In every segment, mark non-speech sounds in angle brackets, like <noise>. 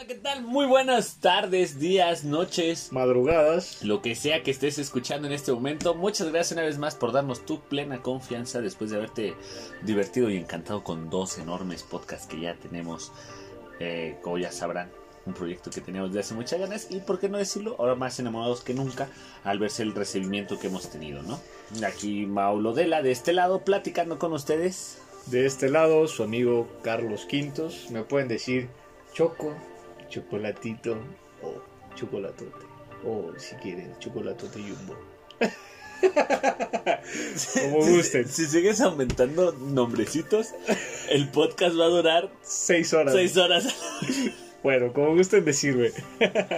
Hola, ¿qué tal? Muy buenas tardes, días, noches, madrugadas. lo que sea que estés escuchando en este momento. Muchas gracias una vez más por darnos tu plena confianza después de haberte divertido y encantado con dos enormes podcasts que ya tenemos, eh, como ya sabrán, un proyecto que teníamos de hace muchas ganas y, por qué no decirlo, ahora más enamorados que nunca al verse el recibimiento que hemos tenido, ¿no? Aquí Maulo Dela, de este lado, platicando con ustedes. De este lado, su amigo Carlos Quintos. Me pueden decir Choco, Chocolatito o Chocolatote. O si quieren, Chocolatote Jumbo. <laughs> Como gusten. Si sigues aumentando nombrecitos, el podcast va a durar Seis horas. seis horas. <laughs> Bueno, como gusten decirme. <laughs>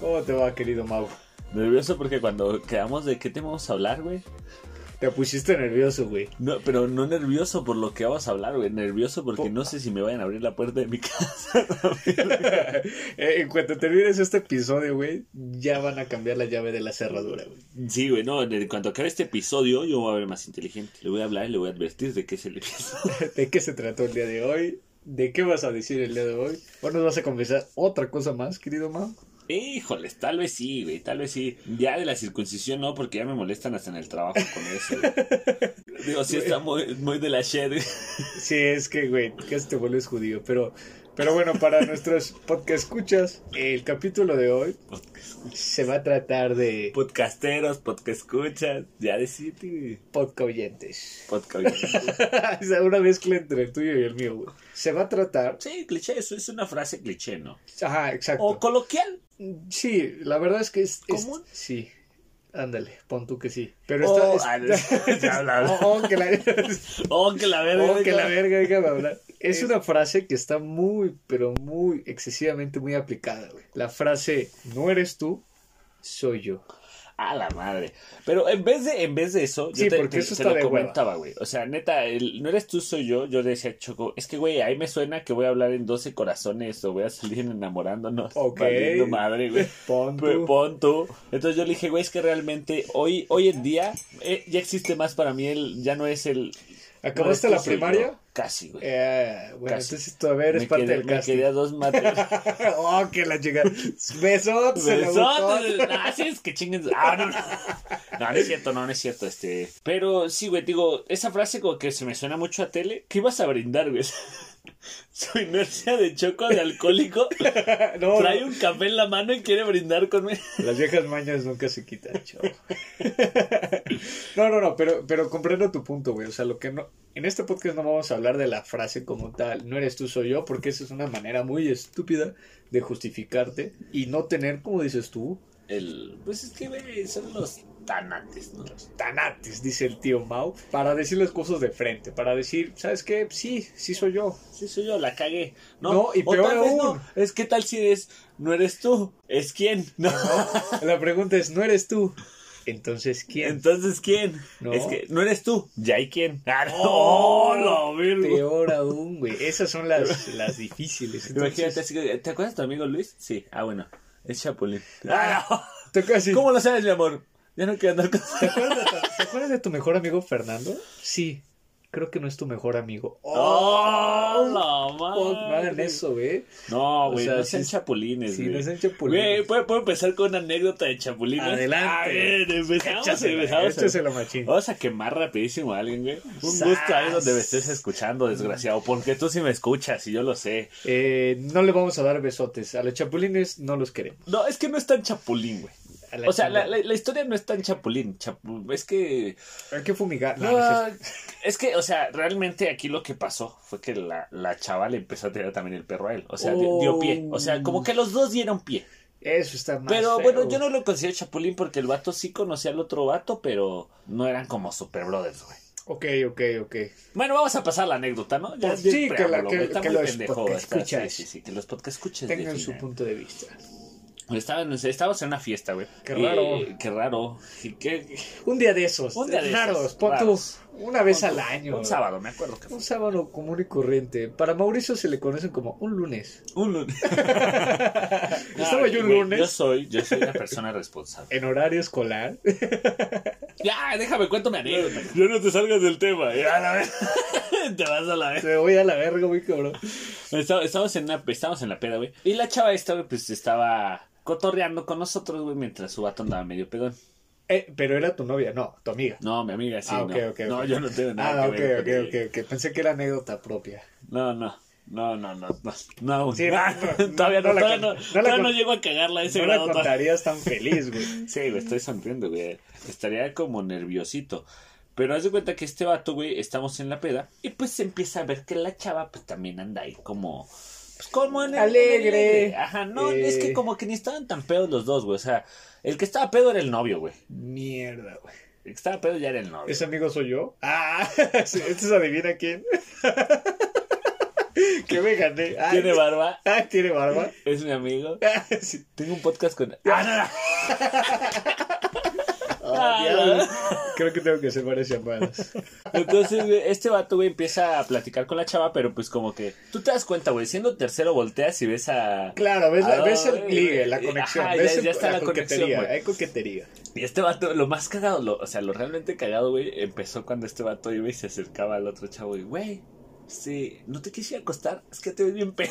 ¿Cómo te va, querido Mau? Nervioso porque cuando quedamos de qué tema vamos a hablar, güey. Te pusiste nervioso, güey. No, pero no nervioso por lo que vamos a hablar, güey. Nervioso porque Po- no sé si me vayan a abrir la puerta de mi casa. <laughs> Eh, en cuanto termines este episodio, güey, ya van a cambiar la llave de la cerradura, güey. Sí, güey, no. En cuanto acabe este episodio, yo voy a ver más inteligente. Le voy a hablar y le voy a advertir de qué es el episodio. <laughs> ¿De qué se trató el día de hoy? ¿De qué vas a decir el día de hoy? ¿O nos vas a confesar otra cosa más, querido Mau? Híjoles, tal vez sí, güey, tal vez sí. Ya de la circuncisión no, porque ya me molestan hasta en el trabajo con eso, güey. <laughs> Digo, sí está muy, muy de la güey. Sí, es que, güey, casi te vuelves judío. Pero, pero bueno, para nuestros podcast escuchas, el capítulo de hoy se va a tratar de Podcasteros, podcast escuchas, ya decirte, güey. podcast oyentes. Podcast. <laughs> una mezcla entre el tuyo y el mío, güey. Se va a tratar... Sí, cliché, eso es una frase cliché, ¿no? Ajá, exacto. O coloquial. Sí, la verdad es que es... es- ¿Común? sí. Ándale, pon tú que sí. Pero Oh, esta... ah, ya hablaba. <laughs> Oh, oh, que la... <laughs> Oh, que la verga. Oh, que la verga, déjame hablar. Es una frase que está muy, pero muy excesivamente muy aplicada, güey. La frase, no eres tú, soy yo. <laughs> A la madre. Pero en vez de, en vez de eso, Sí, yo te, porque te- eso te está lo comentaba, güey. O sea, neta, el- no eres tú, soy yo. Yo decía, Choco, es que, güey, ahí me suena que voy a hablar en 12 corazones o voy a salir enamorándonos. Ok. Madre, güey. <laughs> Pon tú. Pon tú. Entonces yo le dije, güey, es que realmente hoy, hoy en día eh, ya existe más para mí. El, ya no es el. ¿Acabaste no la primaria? yo. Casi, güey. Eh, bueno, Casi. entonces tú, a ver, eres me parte quedé, del me casting. quedé a dos materias. <laughs> oh, que la chica. Besotes. Besotes. boca. Ah, es que chinguen. Ah, no, no. No, no es cierto, no, no es cierto. Este. Pero sí, güey, digo, esa frase como que se me suena mucho a tele. ¿Qué ibas a brindar, güey? <laughs> Su inercia de choco de alcohólico. <laughs> No, Trae no, un café en la mano y quiere brindar conmigo. <laughs> Las viejas mañas nunca se quitan, chavo. No, no, no, pero, pero comprendo tu punto, güey. O sea, lo que no. En este podcast no vamos a hablar de la frase como tal, no eres tú, soy yo, porque esa es una manera muy estúpida de justificarte y no tener, como dices tú, El. Pues es que, güey, son los tanates, ¿no? tanates, dice el tío Mau, para decir las cosas de frente, para decir, ¿sabes qué? Sí, sí soy yo. Sí, soy yo, la cagué. No, No, y peor aún. no. Es que tal si eres. No eres tú, es quién. No. La pregunta es, ¿no eres tú? Entonces, ¿quién? Entonces, ¿quién? No. Es que no eres tú, ya hay quién. Ah, no, Oh, la. Peor aún, güey. Esas son las, <laughs> las difíciles. Entonces, Imagínate, así que, ¿te acuerdas de tu amigo Luis? Sí, ah, bueno, es Chapulín. Ah, así. no. ¿Cómo lo sabes, mi amor? Ya no quiero andar con... ¿Te acuerdas, de, te acuerdas de tu mejor amigo Fernando? Sí, creo que no es tu mejor amigo. ¡Oh, la Oh, no hagan madre! eso, güey. No, güey, O sea, no sean sí- chapulines, Sí, güey. no sean chapulines. Güey, ¿puedo, puedo empezar con una anécdota de chapulines? Adelante. A ver, empezamos, Échasela, empezamos. échasela, machín. Vamos a quemar rapidísimo a alguien, güey. Un Sas. gusto ahí donde me estés escuchando, desgraciado. Porque tú sí me escuchas y yo lo sé. Eh, no le vamos a dar besotes. A los chapulines no los queremos. No, es que no es tan chapulín, güey. A la O sea, la, la- la historia no es tan chapulín. chapu- es que. Hay que fumigar. No, No, no <laughs> es que, o sea, realmente aquí lo que pasó fue que la, la chava le empezó a tirar también el perro a él. O sea, di- dio pie. O sea, como que los dos dieron pie. Eso está más Pero feo. bueno, yo no lo considero chapulín porque el vato sí conocía al otro vato, pero no eran como super brothers, güey. Ok, ok, ok. Bueno, vamos a pasar la anécdota, ¿no? Pues sí, que la- que- los pendejo, podcast está- escuchas Sí, sí, sí, que los podcast escuches. Tengan su punto de vista. Estaban, estábamos en una fiesta, güey. Qué raro. Qué raro. Qué- Un día de esos. Un día de raros. esos, Pon tú, raros. una vez al año. Un sábado, me acuerdo que fue. Un sábado común y corriente. Para Mauricio se le conocen como un lunes. Un lunes. <laughs> <laughs> Estaba yo un Güey, lunes Yo soy, yo soy una persona responsable. en horario escolar. <laughs> Ya, déjame cuento mi anécdota. Ya no te salgas del tema. Ya, a la vez. te vas a la vez. Me voy a la verga, muy cabrón. Está- Estábamos en, una, estábamos en la peda, güey. Y la chava esta, güey, pues estaba cotorreando con nosotros, güey, mientras su vato andaba medio pedón. Eh, pero era tu novia, no, tu amiga. No, mi amiga, sí, ah, no. yo no tengo nada Ah, que ver ok, con ok, ella. ok. Pensé que era anécdota propia. No, no. No, no, no, no, no. Sí, <laughs> no, todavía no, no la todavía no, la todavía con- no llego a cagarla a ese No la grado. todavía. contarías tan feliz, güey. <laughs> Sí, güey, estoy sonriendo, güey. Estaría como nerviosito. Pero haz de cuenta que este vato, güey, estamos en la peda. Y pues se empieza a ver que la chava, pues también anda ahí como. Pues como en el. Alegre. en el- Ajá, no, Eh. es que como que ni estaban tan pedos los dos, güey. O sea, el que estaba pedo era el novio, güey. Mierda, güey. El que estaba pedo ya era el novio. ¿Ese amigo soy yo? Ah, <laughs> sí, este se adivina quién. <laughs> que me gané. Tiene barba, Ah, tiene barba. es mi amigo. <laughs> Sí. Tengo un podcast con. ¡Ah, Ah, Ah, diablo. <laughs> Creo que tengo que hacer varias llamadas. <laughs> Entonces, güey, este vato, güey, empieza a platicar con la chava, pero pues como que tú te das cuenta, güey, siendo tercero volteas y ves a... Claro, ves, la- Ah, ves el ligue, la ajá, conexión. ya- ves el- ya está la coquetería. conexión, güey. hay coquetería. Y este vato, lo más cagado, lo- o sea, lo realmente cagado, güey, empezó cuando este vato iba y se acercaba al otro chavo y, güey, sí, no te quisiera acostar, es que te ves bien pedo.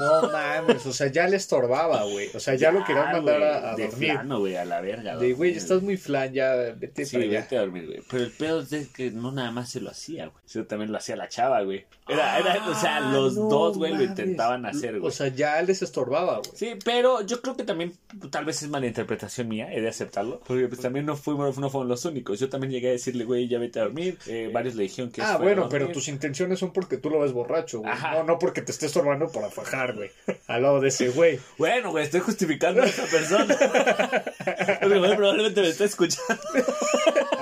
No mames, o sea, ya le estorbaba, güey. O sea, ya, lo querían mandar a, a de dormir. güey, a la verga. De, güey, estás muy flan, ya vete Sí, para allá. vete a dormir, güey. Pero el pedo es que no nada más se lo hacía, güey. Sino también lo hacía la chava, güey. Era, era, o sea, Ah, los no dos, güey, lo intentaban hacer, güey. O sea, ya les estorbaba, güey. Sí, pero yo creo que también tal vez es mala interpretación mía, he de aceptarlo. Porque pues también no fuimos, no los únicos. Yo también llegué a decirle, güey, ya vete a dormir. Eh, varios le dijeron que Ah, bueno, pero tus intenciones son porque tú lo ves borracho, güey. Ajá. No, no porque te estés estorbando para fajar, güey. Al lado de ese güey. <laughs> Bueno, güey, estoy justificando a esa persona. <laughs> Porque, probablemente me está escuchando.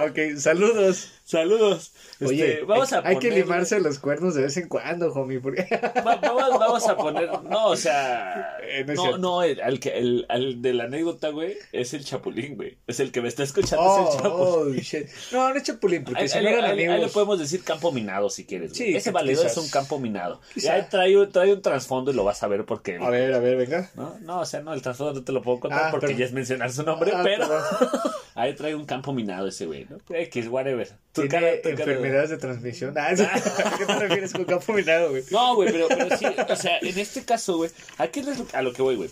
Ok, saludos. Saludos. Este, Oye, vamos hay, a hay que limarse los cuernos de vez en cuando, homie. Porque... Va- vamos, vamos a poner. No, o sea. Eh, no no, el, al que, el, al de la anécdota, güey, es el Chapulín, güey. Es el que me está escuchando, Oh, es el Chapulín. oh, shit. No, no es Chapulín, porque Ahí, si ahí- no eran ahí- ahí le amigos. podemos decir campo minado si quieres. güey. Sí, Ese valedor. Es un campo minado. Y Quizá. ahí trae, trae un trasfondo y lo vas a ver porque. A ver, a ver, venga. ¿no? no, o sea, no, el trasfondo no te lo puedo contar Ah, porque pero- ya es mencionar su nombre, Ah, pero <laughs> ahí trae un campo minado ese güey, ¿no? X, whatever. Tu cara- tu cara- enfermedades de transmisión. Ah, <laughs> ¿A qué te refieres con campo minado, güey? No, güey, pero, pero sí, o sea, en este caso, güey, ¿a qué es a lo que voy, güey?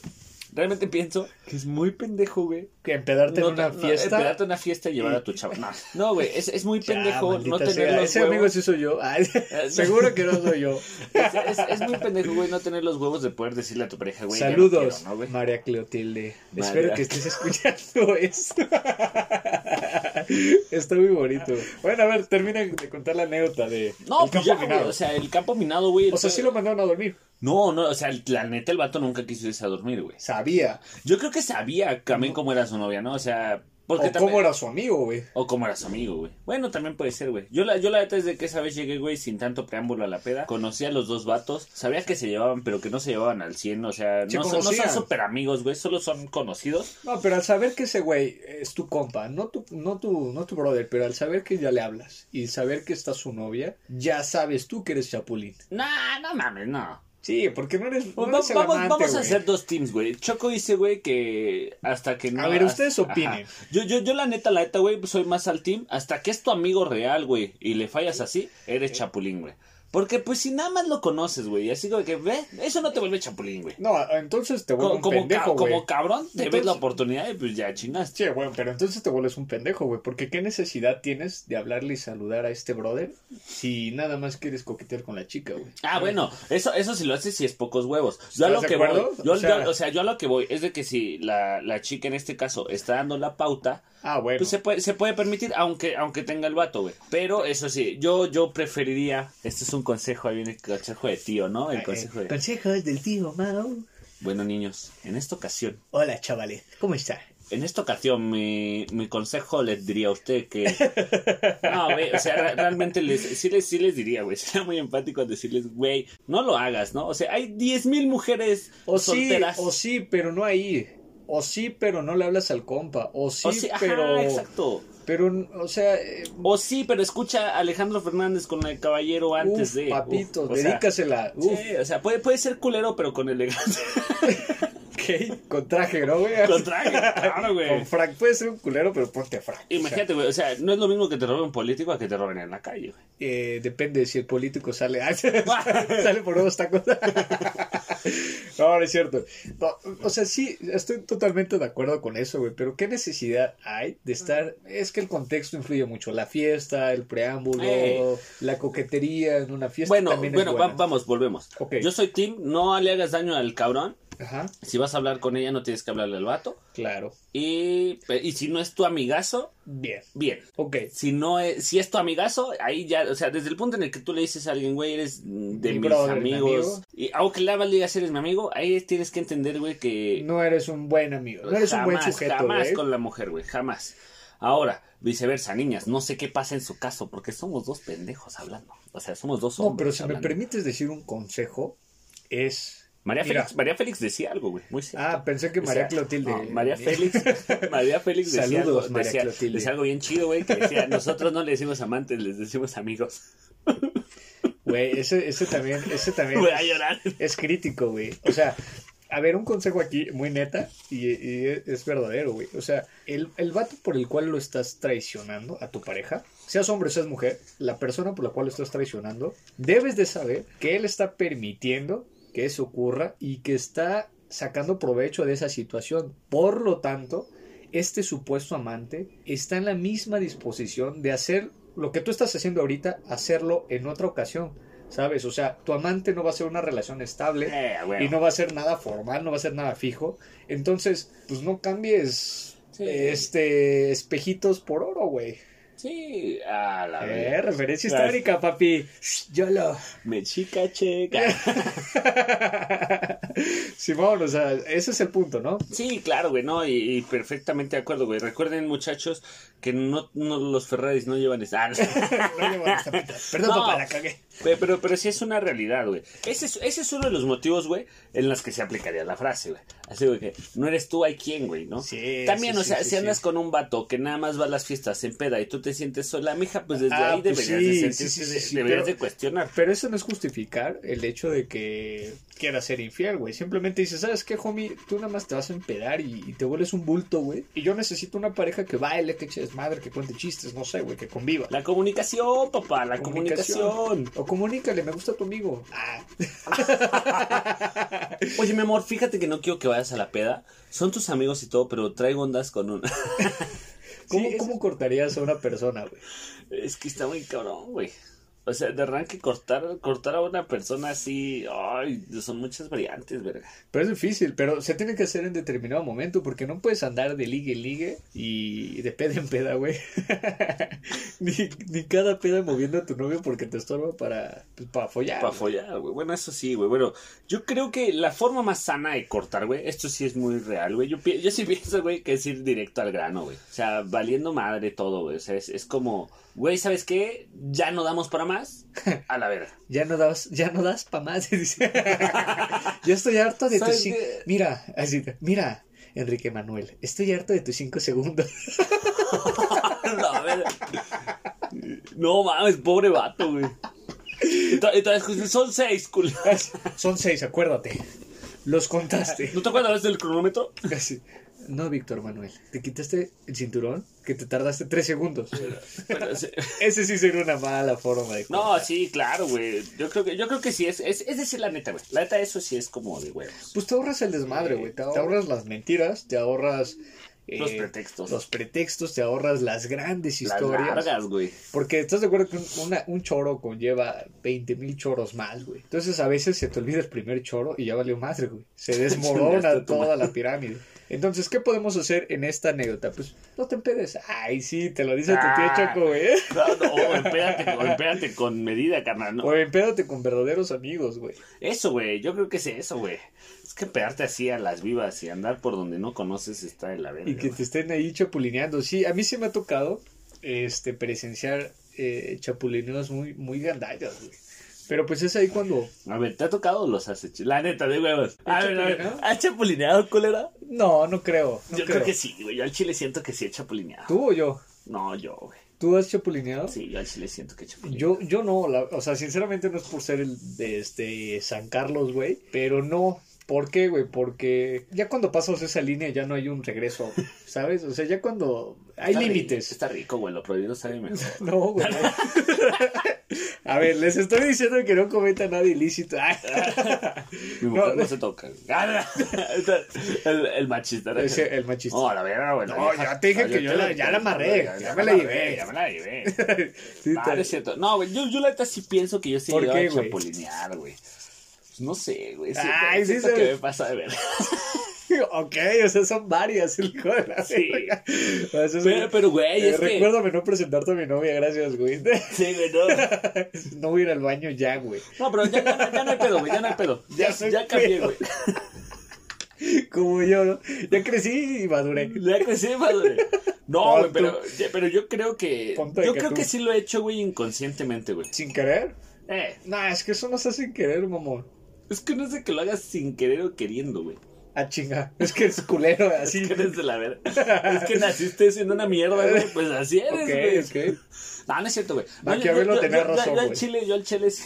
Realmente pienso que es muy pendejo, güey. Que empedarte No en una no, fiesta. empedarte en una fiesta y llevar a tu chavo. <laughs> No, güey, es, es muy Ya, pendejo no tener sea. los Ese huevos. amigo sí soy yo. <laughs> Ay, seguro que no soy yo. <laughs> Es, es- es muy pendejo, güey, no tener los huevos de poder decirle a tu pareja, güey. no Saludos. María Cleotilde. María. Espero que estés escuchando esto. Está muy bonito. Bueno, a ver, termina de contar la anécdota de No, el pues campo ya, güey, o sea, el campo minado, güey. O sea, sí lo mandaron a dormir. No, no, o sea, el- la neta, el vato nunca quiso irse a dormir, güey. Sabía. Yo creo que sabía también cómo era su novia, ¿no? O sea, porque o también... cómo era su amigo, güey. O cómo era su amigo, güey. Bueno, también puede ser, güey. Yo la, yo la neta desde que esa vez llegué, güey, sin tanto preámbulo a la peda. Conocí a los dos vatos. Sabía que se llevaban, pero que no se llevaban al 100. O sea, Se no, son, no son súper amigos, güey. Solo son conocidos. No, pero al saber que ese güey es tu compa, no tu, no tu, no tu brother, pero al saber que ya le hablas y saber que está su novia, ya sabes tú que eres chapulín. Nah, no mames, no. Sí, porque no eres, no Pues eres el vamos amante, vamos a hacer dos teams, güey. Choco dice, güey, que hasta que no. A ver, ustedes hasta- opinen. Ajá. Yo, yo, yo, la neta, la neta, güey, soy más al team. Hasta que es tu amigo real, güey, y le fallas así, eres chapulín, güey. Porque, pues, si nada más lo conoces, güey, así como que, ve, eso no te vuelve chapulín, güey. No, entonces te vuelves Co- un Como, pendejo, ca- güey. como cabrón, te ves la oportunidad y pues ya chingaste. Sí, bueno, pero entonces te vuelves un pendejo, güey. Porque qué necesidad tienes de hablarle y saludar a este brother si nada más quieres coquetear con la chica, güey. Ah, bueno, eso, eso si lo haces si es pocos huevos. Yo a lo ¿Estás de que voy, yo, O sea- yo- o sea, yo a lo que voy es de que si la, la chica en este caso está dando la pauta, Ah, bueno. pues se puede, se puede permitir, aunque, aunque tenga el vato, güey. Pero eso sí, yo, yo preferiría, este es un consejo, ahí viene el consejo de tío, ¿no? El Eh, consejo de... Consejos del tío Mau. Bueno, niños, en esta ocasión, Hola, chavales. ¿Cómo está? en esta ocasión mi, mi consejo les diría a usted que... <laughs> No, güey, o sea, re- realmente les, sí, les, sí les diría, güey, <laughs> sería muy empático decirles, güey, no lo hagas, ¿no? O sea, hay 10.000 mujeres O sí, solteras. o sí, pero no ahí. O sí, pero no le hablas al compa. O sí, O sí, ajá, pero. exacto. Pero, o sea. eh, O sí, pero escucha a Alejandro Fernández con el caballero antes uf, de. Papito, uf, o sea, dedícasela. Uf, sí, o sea, puede, puede ser culero, pero con elegancia. <laughs> ok, Con traje, ¿no, güey? con traje, claro, güey. Con frac. Puede ser un culero, pero ponte frac. Imagínate, güey, o sea, no es lo mismo que te robe un político a que te roben en la calle, güey. Eh, depende de si el político sale. <laughs> <laughs> sale por unos tacos. <laughs> no, no es cierto. No, o sea, sí, estoy totalmente de acuerdo con eso, güey. Pero ¿qué necesidad hay de estar? Es que el contexto influye mucho. La fiesta, el preámbulo, Ey. la coquetería en una fiesta. Bueno, también es bueno, va- buena. vamos, volvemos. Ok. Yo soy Tim, no le hagas daño al cabrón. Ajá, Si vas a hablar con ella, no tienes que hablarle al vato. claro. Y, y si no es tu amigazo, Bien. bien. Ok. Si no es, si es tu amigazo, ahí ya, o sea, desde el punto en el que tú le dices a alguien, güey, eres de Mi mis brother, mi amigos. amigo. Y aunque le hagas digas eres mi amigo, ahí tienes que entender, güey, que No eres un buen amigo. No eres un buen sujeto, jamás güey. con la mujer, güey, jamás. Ahora, viceversa, niñas, no sé qué pasa en su caso, porque somos dos pendejos hablando. O sea, somos dos hombres. No, pero si me permites decir un consejo, es. María Mira. Félix, María Félix decía algo, güey, muy cierto. Ah, pensé que O María sea, Clotilde. no, María Félix, <laughs> María Félix decía, Saludos, algo, María decía- Clotilde. decía algo bien chido, güey, que decía, nosotros no le decimos amantes, les decimos amigos. <laughs> Güey, ese, ese también, ese también Voy a llorar. es crítico, güey. O sea, a ver, un consejo aquí muy neta y, y es verdadero, güey. O sea, el, el vato por el cual lo estás traicionando a tu pareja, seas hombre o seas mujer, la persona por la cual lo estás traicionando, debes de saber que él está permitiendo que eso ocurra y que está sacando provecho de esa situación. Por lo tanto, este supuesto amante está en la misma disposición de hacer lo que tú estás haciendo ahorita, hacerlo en otra ocasión. ¿Sabes? O sea, tu amante no va a ser una relación estable Eh, y no va a ser nada formal, no va a ser nada fijo. Entonces, pues no cambies Sí. este espejitos por oro, güey. Sí, a la Eh, vez. referencia histórica, papi. Yolo. Me chica checa. <laughs> Simón, o sea, ese es el punto, ¿no? Sí, claro, güey, no, y, y perfectamente de acuerdo, güey. Recuerden, muchachos, que no, no los Ferraris no llevan esa. <laughs> No. Llevo las tapitas. Perdón, No. papá, la cagué. Pe- Pero, pero sí es una realidad, güey. Ese es, ese es uno de los motivos, güey, en los que se aplicaría la frase, güey. Así, güey, que no eres tú, hay quien, güey, ¿no? Sí, También, sí, o sea, sí, si sí. andas con un vato que nada más va a las fiestas en peda y tú te sientes sola, mija, pues desde Ah, ahí pues deberías de sí, deberías pero- de cuestionar. Pero eso no es justificar el hecho de que quieras ser infiel, güey. Simplemente dices, ¿sabes qué, homie? Tú nada más te vas a empedar y, y te vuelves un bulto, güey. Y yo necesito una pareja que baile, que eche desmadre, que cuente chistes, no sé, güey, que conviva. La comunicación, papá, la comunicación. O comunícale, me gusta tu amigo. Ah. Oye, mi amor, fíjate que no quiero que vayas a la peda. Son tus amigos y todo, pero traigo ondas con un... <laughs> ¿Cómo, Sí, es- ¿Cómo cortarías a una persona, güey? Es que está muy cabrón, güey. O sea, de arranque cortar, cortar a una persona así, ay, son muchas variantes, verga. Pero es difícil, pero se tiene que hacer en determinado momento porque no puedes andar de ligue en ligue y de peda en peda, güey. <laughs> ni, ni cada peda moviendo a tu novio porque te estorba para, pues, para follar. Para follar, güey. Bueno, eso sí, güey. Bueno, yo creo que la forma más sana de cortar, güey, esto sí es muy real, güey. Yo, yo sí <laughs> pienso, güey, que es ir directo al grano, güey. O sea, valiendo madre todo, güey. O sea, es, es como, güey, ¿sabes qué? Ya no damos para más. A la verga. <laughs> Ya no das, ya no das pa' más. <laughs> dice. Yo estoy harto de tus ¿Sabes cinco. Mira, así, mira, Enrique Manuel, estoy harto de tus cinco segundos. <laughs> La verga. No mames, pobre vato, güey. Todavía son seis, culo. Son seis, acuérdate. Los contaste. ¿No te acuerdas del cronómetro? Así. No, Víctor Manuel, te quitaste el cinturón que te tardaste tres segundos. Sí. <laughs> Ese sí sería una mala forma de No, sí, claro, güey. Yo creo que, yo creo que sí es, es, es decir la neta, güey. La neta, eso sí es como de huevos. Pues te ahorras el desmadre, güey. Te ahorras las mentiras, te ahorras eh, Los pretextos. Los pretextos, te ahorras las grandes Las historias. largas, güey. Porque estás de acuerdo que un, una- un choro conlleva 20 mil choros más, güey. Entonces a veces se te olvida el primer choro y ya valió madre, güey. Se <laughs> desmorona toda la pirámide. Entonces, ¿qué podemos hacer en esta anécdota? Pues no te empedes. Ay, sí, te lo dice tu tío Ah. Choco, güey. No, no, espérate, con- espérate con medida, carnal. ¿no? O empédate con verdaderos amigos, güey. Eso, güey. Yo creo que es eso, güey. Es que pegarte así a las vivas y andar por donde no conoces está de la verga. Y que te estén ahí chapulineando. Sí, a mí sí me ha tocado este presenciar eh, chapulineos muy, muy gandallas, güey. Pero pues es ahí cuando. A ver, ¿te ha tocado o los has hecho? La neta, de huevos. A ver, a ver. ¿Has chapulineado, culera? No, no creo. no yo creo. que sí, güey. Yo al chile siento que sí he chapulineado. ¿Tú o yo? No, yo, güey. ¿Tú has chapulineado? Sí, yo al chile siento que he chapulineado. Yo, yo no, la- o sea, sinceramente no es por ser el de este San Carlos, güey, pero no. ¿Por qué, güey? Porque ya cuando pasas esa línea ya no hay un regreso, <laughs> ¿sabes? O sea, ya cuando hay límites. Está rico, güey. Lo prohibido sabe mejor. <laughs> No, güey. <laughs> A ver, les estoy diciendo que no cometa nada ilícito. Mi mujer No, no, se toca. <laughs> el, el machista. ¿no? Ese, el machista. No, la verga, güey. No, ya te dije que yo la- ya la amarré, ya me la llevé. Ya me la llevé. <laughs> Sí, Ah, te- no es cierto. No, güey, yo, yo la neta sí pienso que yo sí he ¿Por llegado qué, a chapulinear, güey. Pues no sé, güey. Ay, sí que me pasa de ver. <laughs> <laughs> Ok, o sea, son varias, el hijo de la Sí. O sea, Pero, pero, güey, Eh, es que... recuérdame no presentarte a mi novia, gracias, güey. <laughs> Sí, güey, no. <laughs> No voy a ir al baño ya, güey. No, pero ya, ya, no- ya no hay pedo, güey, ya no hay pedo. Ya, Ya soy ya cambié, güey. Como yo, ¿no? Ya crecí y maduré. Ya crecí, madre. No, Pon güey, pero, pero yo creo que... Yo que creo tú. que sí lo he hecho, güey, inconscientemente, güey. ¿Sin querer? Eh, Nah, es que eso no se hace sin querer, mamón. es que no es de que lo hagas sin querer o queriendo, güey. Ah, chinga. Es que es culero, <laughs> así. Es que eres de la verga. <laughs> Es que naciste siendo una mierda, güey. Pues así eres, güey. Ok, ok. No, no es cierto, güey. No, Maquiavelo tenía razón, Yo al güey. chile, yo al chile sí.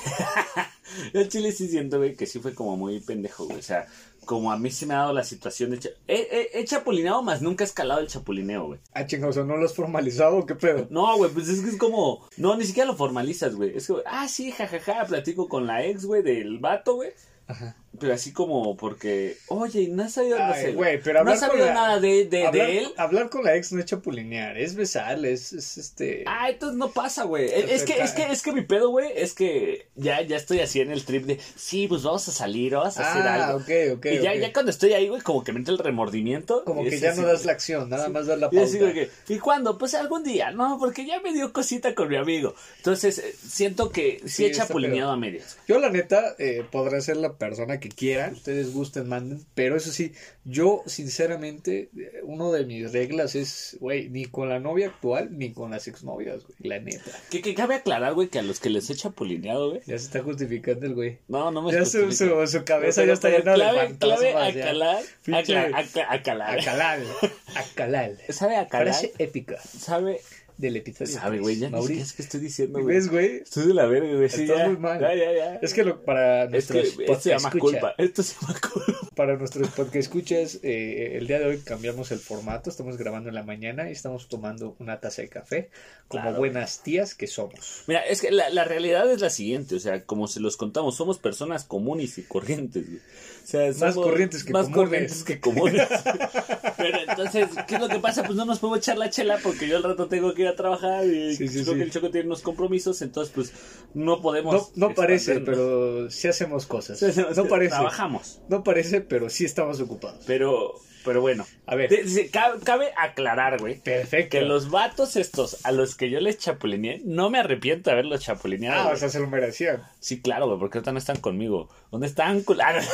<laughs> yo al chile sí siento, güey, que sí fue como muy pendejo, güey. O sea, como a mí se me ha dado la situación de. cha- He, he- he chapulineado, más nunca he escalado el chapulineo, güey. Ah, chinga, o sea, ¿no lo has formalizado qué pedo? No, güey, pues es que es como. No, ni siquiera lo formalizas, güey. Es que, ah, sí, jajaja, platico con la ex, güey, del vato, güey. Ajá. Pero así como porque, oye, no has sabido, no sé, pero no con sabido la- nada de, de, hablar, de él. hablar con la ex no es chapulinear, es besarle, es, es este... Ah, entonces no pasa, güey. Es, que, es que, es que mi pedo, güey, es que ya, ya estoy así en el trip de, sí, pues vamos a salir, vamos a hacer ah, algo. ok, ok, y ya, ya cuando estoy ahí, güey, como que me entra el remordimiento. Como y que ya así, no das la acción, nada más das la y pauta. güey, que, ¿Y cuándo? Pues algún día, no, porque ya me dio cosita con mi amigo. Entonces, eh, siento que sí, Sí, he chapulineado a medias. Yo la neta eh, podré ser la persona que quiera, ustedes gusten, manden, pero eso sí, yo sinceramente, uno de mis reglas es, güey, ni con la novia actual ni con las exnovias, güey, la neta. Que, que cabe aclarar, güey, que a los que les he chapulineado, güey. Ya se está justificando el güey. No, no me Ya su, justifico. su, su cabeza ya está llena de clave, fantasmas. clave acalar, acla- acalar. Acalal, <laughs> acalal. ¿Sabe acalar? Frase épica ¿Sabe? Del episodio. ¿Sabe, güey? Ya ni Mauricio. es que estoy diciendo, güey. ¿Ves, güey? Estoy de la verga, güey. Sí, Estás ya. muy mal. Ya, ya, ya. Es que lo, para Es nuestros que esto se llama podcast culpa. Esto se llama culpa. <laughs> Para nuestros podcast escuchas, eh, el día de hoy cambiamos el formato. Estamos grabando en la mañana y estamos tomando una taza de café, como Claro. buenas tías que somos. Mira, es que la, la realidad es la siguiente, o sea, como se los contamos, somos personas comunes y corrientes, güey. O sea, Más corrientes que más comunes. corrientes que comunes. <laughs> Pero entonces, ¿qué es lo que pasa? Pues no nos podemos echar la chela porque yo al rato tengo que ir a trabajar y Sí, sí, creo sí. que el Choco tiene unos compromisos, entonces pues no podemos... No, no parece, pero sí hacemos cosas. Hacemos- No parece. Trabajamos, No parece, pero sí estamos ocupados. pero, pero bueno. A ver. Cabe, cabe aclarar, güey, Perfecto. que los vatos estos a los que yo les chapulineé, no me arrepiento de haberlos chapulineado. Ah, güey. o sea, se lo merecían. Sí, claro, güey, porque ahorita no están conmigo. ¿Dónde están? Ah, no. <laughs>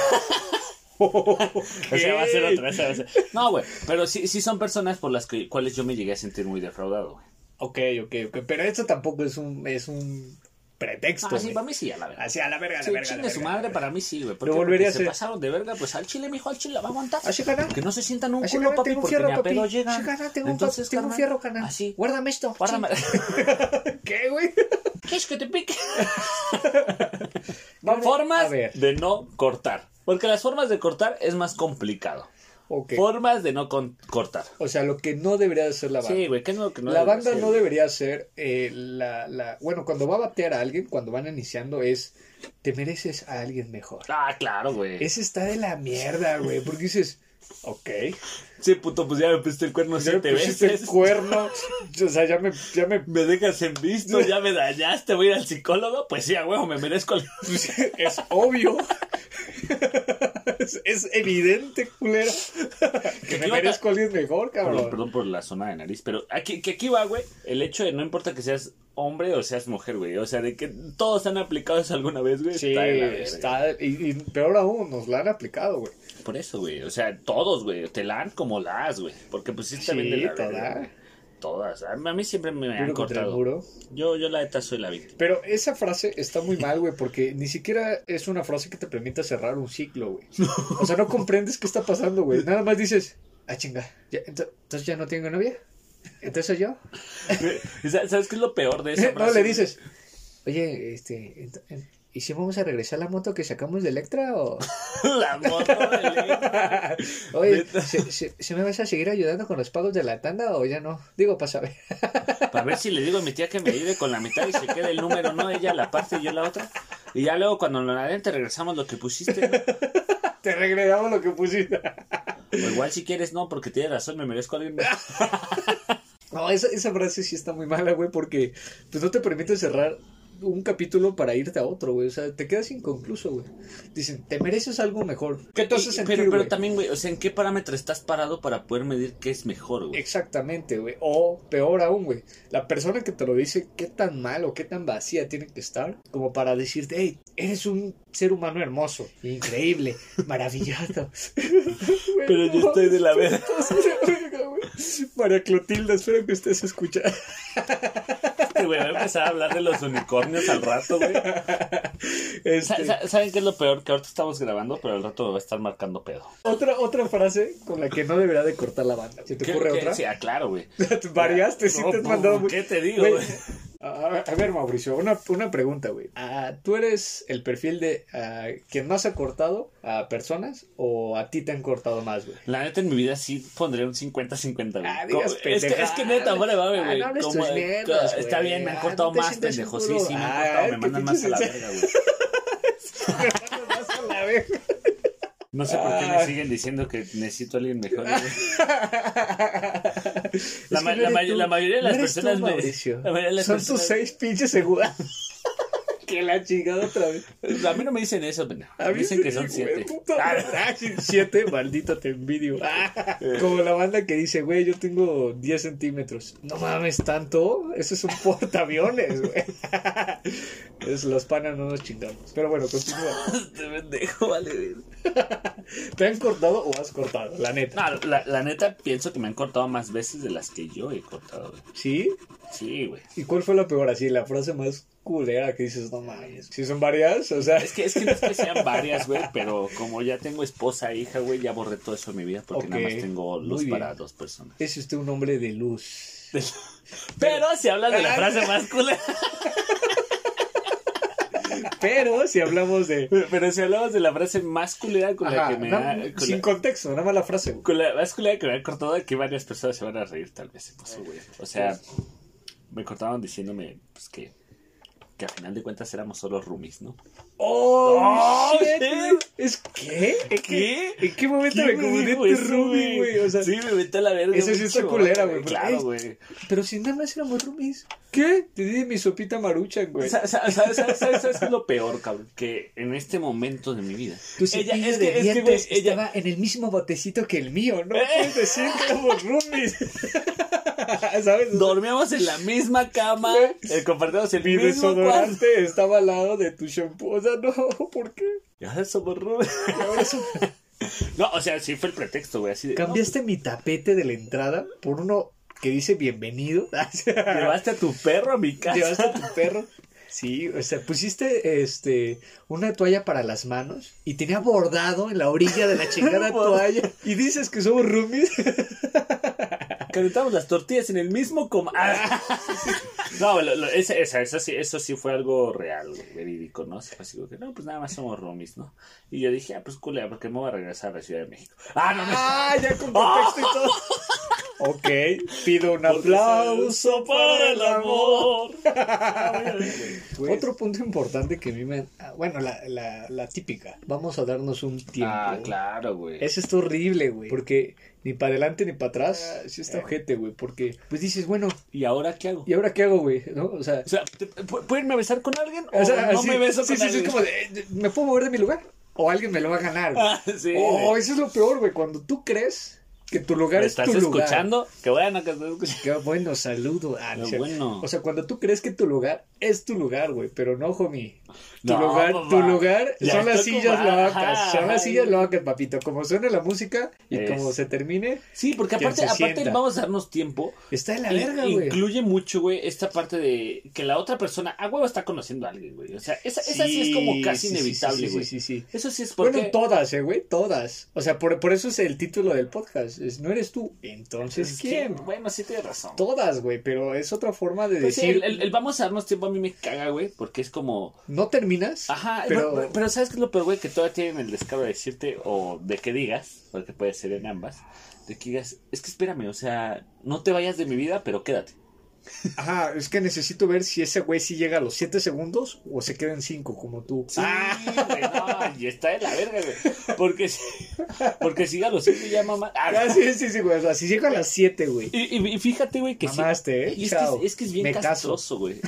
Esa va a ser otra, ser- No, güey, pero sí, sí son personas por las que, cuales yo me llegué a sentir muy defraudado, güey. Ok, ok, ok. Pero esto tampoco es un, es un pretexto. Ah, sí, para mí sí, a la verdad. Así a la verga, a la Sí, verga. chingue su verga. madre, para mí sí, güey. ¿Por Lo qué? volvería Porque a se hacer. pasaron de verga, pues al chile, mijo, al chile la va a aguantar. Así, cana. Que no se sientan un Así, culo, cana, papi, tengo un porque fierro, ni a pedo llegan. Sí, cana, tengo Entonces, tengo un fierro, cana. Así. Guárdame esto. Guárdame. <laughs> ¿Qué, güey? ¿Quieres que te pique? <laughs> Formas a ver. de no cortar. Porque las formas de cortar es más complicado. Formas de no con- cortar. O sea, lo que no debería de hacer la banda. Sí, güey, ¿qué es lo que no la banda hacer, no debería ser eh, la, la... Bueno, cuando va a batear a alguien, cuando van iniciando, es... Te mereces a alguien mejor. Ah, claro, güey. Ese está de la mierda, güey. Porque dices... Ok. Sí, puto, pues ya me pusiste el cuerno Ya me siete pusiste veces. el cuerno. O sea, ya me... Ya me Me dejas en visto, ya me dañaste, voy a ir al psicólogo. Pues sí, a huevo, me merezco el... <laughs> es obvio. Es, es evidente, culero. <laughs> que me merezco a alguien mejor, Perdón, cabrón. perdón por la zona de nariz, pero aquí, que aquí va, güey, el hecho de no importa que seas hombre o seas mujer, güey. O sea, de que todos han aplicado eso alguna vez, güey. Sí, está de la verga. está... Y, y peor aún, nos la han aplicado, güey. Por eso, güey. O sea, todos, güey. Te la han como la has, güey. Porque pues sí bien de la verga. Todas. A mí siempre me han cortado. muro. Yo, yo la neta soy la víctima. Pero esa frase está muy mal, güey, porque ni siquiera es una frase que te permita cerrar un ciclo, güey. O sea, no comprendes qué está pasando, güey. <laughs> Nada más dices, ah, chinga, ya- entonces ya no tengo novia. Entonces yo. <laughs> ¿Y sa- ¿Sabes qué es lo peor de esa <laughs> No, frase? le dices, oye, este, ¿y si vamos a regresar la moto que sacamos de Electra o...? <laughs> la moto de Electra. <laughs> Oye. ¿se, se, se me vas a seguir ayudando con los pagos de la tanda o ya no? Digo, para saber. <laughs> Para ver si le digo a mi tía que me ayude con la mitad y se quede el número, ¿no? Ella la parte y yo la otra. Y ya luego cuando lo la te regresamos lo que pusiste. ¿no? Te regresamos lo que pusiste. O igual si quieres, no, porque tienes razón, me merezco a alguien más. No, esa, esa frase sí está muy mala, güey, porque pues no te permite cerrar un capítulo para irte a otro, güey. O sea, te quedas inconcluso, güey. Dicen, te mereces algo mejor. ¿Qué te hace Y- sentir, pero, pero güey? también, güey, o sea, ¿en qué parámetro estás parado para poder medir qué es mejor, güey? Exactamente, güey. O peor aún, güey. La persona que te lo dice, qué tan mal o qué tan vacía tiene que estar como para decirte, hey, eres un ser humano hermoso, increíble, <laughs> maravilloso. Güey, <laughs> Pero yo estoy de la verga. <laughs> María Clotilda, espero que estés escuchando. Güey va a empezar a hablar de los unicornios al rato, güey. Este, Sa- sa- ¿Saben qué es lo peor? Que ahorita estamos grabando, pero al rato me va a estar marcando pedo. otra, otra frase con la que no debería de cortar la banda. ¿Se te ¿Qué- ocurre otra? Sí, claro, güey. <laughs> Variaste, sí No, te has mandado ¿Qué te digo, Güey, güey? A, a ver, Mauricio, una, una pregunta, güey. Ah, ¿Tú eres el perfil de ah, quien más ha cortado a personas o a ti te han cortado más, güey? La neta en mi vida sí pondría un 50-50, güey. Ah, digas es, que, es que neta, fuera de mame, Ah, güey. no hables Como- tus mierdas, Está güey. bien, me han Ah, cortado no más pendejos. Sí, sí, me han cortado. Me mandan más a la verga, güey. Vas a la verga. No sé por qué me siguen diciendo que necesito a alguien mejor, <laughs> güey. La, ma- no la ma- tú. la mayoría de No las tú, personas me- Mauricio. la mayoría de las Son tus seis pinches seguras. Que la chingada otra vez. A mí no me dicen eso, pendejo. A Me mí dicen sí, que son güey, siete. puta. Ah, siete, maldito te envidio. Ah, como la banda que dice, güey, yo tengo 10 centímetros. No mames, tanto. Eso es un <laughs> portaaviones, güey. Es, los panas no nos chingamos. Pero bueno, continúa. <laughs> Este pendejo, vale. <laughs> ¿Te han cortado o has cortado? La neta. No, la, la neta pienso que me han cortado más veces de las que yo he cortado, güey. ¿Sí? Sí, güey. ¿Y cuál fue la peor así? La frase más culera que dices, no mames. Si son varias, o sea. Es que, es que no es que sean varias, güey, <laughs> pero como ya tengo esposa e hija, güey, ya borré todo eso de mi vida porque nada más tengo luz para dos personas. Es usted un hombre de luz. <laughs> Pero si hablas de la Ah, frase más culera. <laughs> Pero si hablamos de. Pero si hablamos de la frase más culera con la que me no, ha. Sin la, contexto, nada más la frase. con la más culera que me ha cortado, aquí varias personas se van a reír, tal vez. Güey. O sea, me cortaban diciéndome pues, que, que a final de cuentas éramos solo roomies, ¿no? ¡Oh! ¡Oh, shit! ¿Es qué? ¿En ¿Qué? ¿En qué momento ¿Quién me eso, roomie, güey? O sea, sí, me metí a la verga. Eso sí está culera, güey, Claro, güey. pero si nada más éramos roomies. ¿Qué? Te di mi sopita maruchan, güey. Sa- sa- ¿Sabes, sabes, sabes, qué es lo peor, cabrón? Que en este momento de mi vida. Tu ella- es de que- es que, güey, dientes ella- estaba en el mismo botecito que el mío. No Eh. puedes decir que éramos roomies. <laughs> <laughs> ¿Sabes? Dormíamos en la misma cama, eh, compartíamos el Mi mismo cuarto. desodorante estaba al lado de tu shampoo. O sea, no, <laughs> ¿por qué? Y <laughs> ahora somos eso- No, o sea, sí fue el pretexto, güey. Así de. Cambiaste mi tapete de la entrada por uno que dice bienvenido. llevaste a tu perro a mi casa. Llevaste a tu perro. Sí, o sea, pusiste este una toalla para las manos y tenía bordado en la orilla de la chingada toalla. Y dices que somos roomies. Calentamos las tortillas en el mismo coma. Ah. <laughs> No, lo- lo- esa- esa- eso, sí, eso sí fue algo real, verídico, ¿no? Así que, no, pues nada más somos roomies, ¿no? Y yo dije, ah, pues culea, porque me voy a regresar a la Ciudad de México. Ah, no, no. Ah, ya con contexto y todo. <laughs> Ok, pido un aplauso para el amor. <laughs> Otro punto importante que a mí me... ah, Bueno, la, la, la típica. Vamos a darnos un tiempo. Ah, claro, güey. Eso está horrible, güey. Porque ni para adelante ni para atrás. Sí está ojete, güey. Porque, pues dices, bueno, ¿Y ahora qué hago? ¿y ahora qué hago, güey? ¿No? O sea, O sea, ¿te- pu- ¿puedo irme a besar con alguien? O, o sea, no así- me beso sí, con sí, sí, alguien. es como de, eh, ¿me puedo mover de mi lugar? O alguien me lo va a ganar. <laughs> Ah, sí, oh, güey. eso es lo peor, güey. Cuando tú crees que tu lugar ¿Me es estás tu lugar. escuchando? Qué bueno que estás escuchando. Qué bueno, saludo. Ah, Qué sé. bueno. O sea, cuando tú crees que tu lugar es tu lugar, güey, pero no, homie. <laughs> Tu No, lugar, papá. tu lugar Ya son las sillas como- Ajá, son las sillas locas, papito. Como suena la música y Es- como se termine, Sí, porque aparte, aparte vamos a darnos tiempo. está en la verga, güey. Incluye mucho, güey, esta parte de que la otra persona a huevo está conociendo a alguien, güey. O sea, esa, esa sí, es como casi sí, inevitable, güey. Sí, sí, sí. Eso sí es porque... Bueno, todas, eh, güey, todas. O sea, por, por eso es el título del podcast. Es, no eres tú. Entonces, ¿quién? bueno, sí tienes razón. Todas, güey, pero es otra forma de Pues sí, decir. el, el- el vamos a darnos tiempo a mí me caga, güey, porque es como... No terminas. Ajá, pero ¿sabes qué es lo peor, güey? Que todavía tienen el descaro de decirte, o de que digas, porque puede ser en ambas, de que digas, es que espérame, o sea, no te vayas de mi vida, pero quédate. Ajá, es que necesito ver si ese güey sí llega a los 7 segundos o se queda en 5, como tú. Sí, güey, no, y está en la verga, güey. Porque, si- porque siga los cinco y ya mamá. Ah, Ah, sí, sí, sí, güey. O sea, si llega a las 7, güey. Y, y- y fíjate, güey, que sí. Mamaste, ¿eh? Y es, que, es, que es bien Me caso. castroso, güey.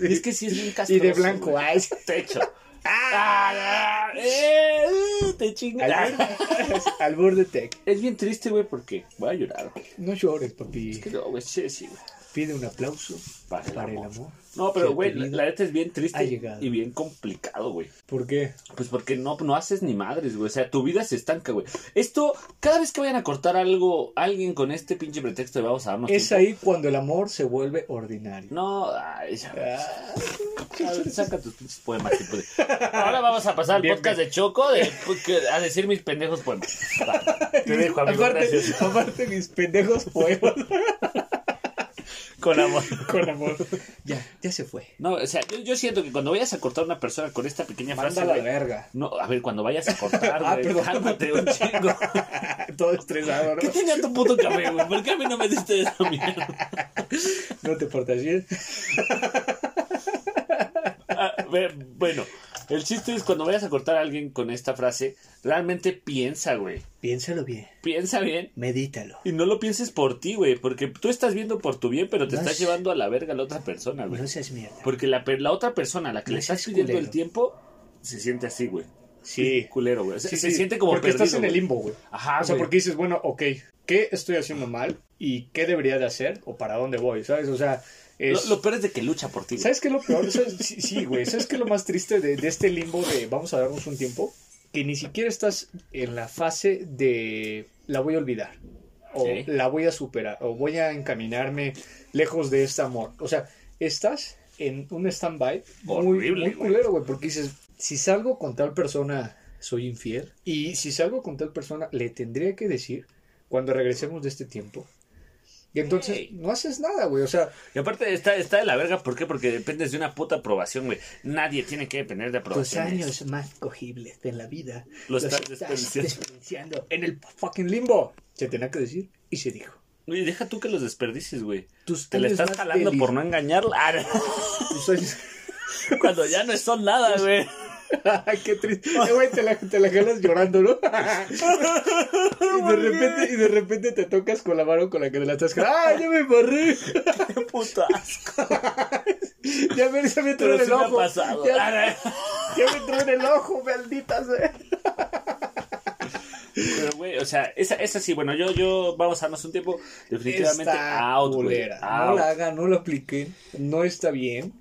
Y <laughs> es que sí es bien castroso. Y de blanco, güey. ay. sí. Techo. Ah, eh, uh, te chingas. <laughs> Albur de tech. Es bien triste, güey, porque voy a llorar, güey. No llores, papi. Es que no, güey, sí, sí, güey. Pide un aplauso Para el para el amor. No, pero, güey, la, neta es bien triste y bien complicado, güey. ¿Por qué? Pues porque no, no haces ni madres, güey. O sea, tu vida se estanca, güey. Esto, cada vez que vayan a cortar algo, alguien con este pinche pretexto de vamos a darnos Es tiempo. ahí cuando el amor se vuelve ordinario. No, ay, ya ves. Ah, A ver, saca tus pinches poemas. tipo de- Ahora vamos a pasar al Bien, podcast de Choco de, a decir mis pendejos poemas. Va, te <laughs> dejo, amigo. aparte, Gracias. aparte mis pendejos poemas <laughs> Con amor. <laughs> con amor. Ya, ya se fue. No, o sea, yo, yo siento que cuando vayas a cortar a una persona con esta pequeña frase, Manda la güey, verga. No, a ver, cuando vayas a cortar, <laughs> Ah, güey, perdón. cálmate un chingo. <laughs> Todo estresado, ¿Qué ¿no? tenía tu puto café, güey? ¿Por qué a mí no me diste esa mierda? No te portas bien. Ah, bueno, el chiste es cuando vayas a cortar a alguien con esta frase, realmente piensa, güey. Piénsalo bien. Piensa bien. Medítalo. Y no lo pienses por ti, güey, porque tú estás viendo por tu bien, pero te No estás es- llevando a la verga a la otra persona, güey. No seas mierda. Porque la, la otra persona a la que No le estás pidiendo culero. el tiempo se siente así, güey. Sí. Culero, güey. Se, Sí, se siente como Porque perdido. estás en el limbo, güey. Ajá, O sea, güey. porque dices, bueno, ok, ¿qué estoy haciendo mal? ¿Y qué debería de hacer? ¿O para dónde voy? ¿Sabes? O sea, es... Lo, lo peor es de que lucha por ti. ¿Sabes qué es lo peor? Sí, sí, güey. ¿Sabes qué es lo más triste de, de este limbo de vamos a darnos un tiempo? Que ni siquiera estás en la fase de la voy a olvidar. O Sí. la voy a superar. O voy a encaminarme lejos de este amor. O sea, estás en un stand-by muy, culero, güey. Porque dices, si salgo con tal persona, soy infiel. Y si salgo con tal persona, le tendría que decir cuando regresemos de este tiempo. Y entonces no haces nada, güey. O sea, Y aparte está, está de la verga, ¿por qué? Porque dependes de una puta aprobación, güey. Nadie tiene que depender de Tus aprobaciones. años más cogibles de la vida Lo los estás estás desperdiciando. desperdiciando en el fucking limbo. Se tenía que decir y se dijo. Oye, deja tú que los desperdicies, güey. Tus Te años estás jalando feliz- por no engañarla. <laughs> Tus años- Cuando ya no son nada, güey. Qué triste. Eh, güey, te la, te la jalas llorando, ¿no? <laughs> y de repente, y de repente te tocas con la mano con la que te la estás jalando. ¡Ay, ya me barré! <laughs> Qué puto asco. <laughs> Ya me, ya me entró en el sí me ha ojo. pasado. Ya, Ah, ya me entró en el ojo, maldita sea. Pero, güey, o sea, esa, esa sí, bueno, yo, yo, vamos a darnos un tiempo. Definitivamente out, culera. No out. la hagan, no lo apliquen. No está bien.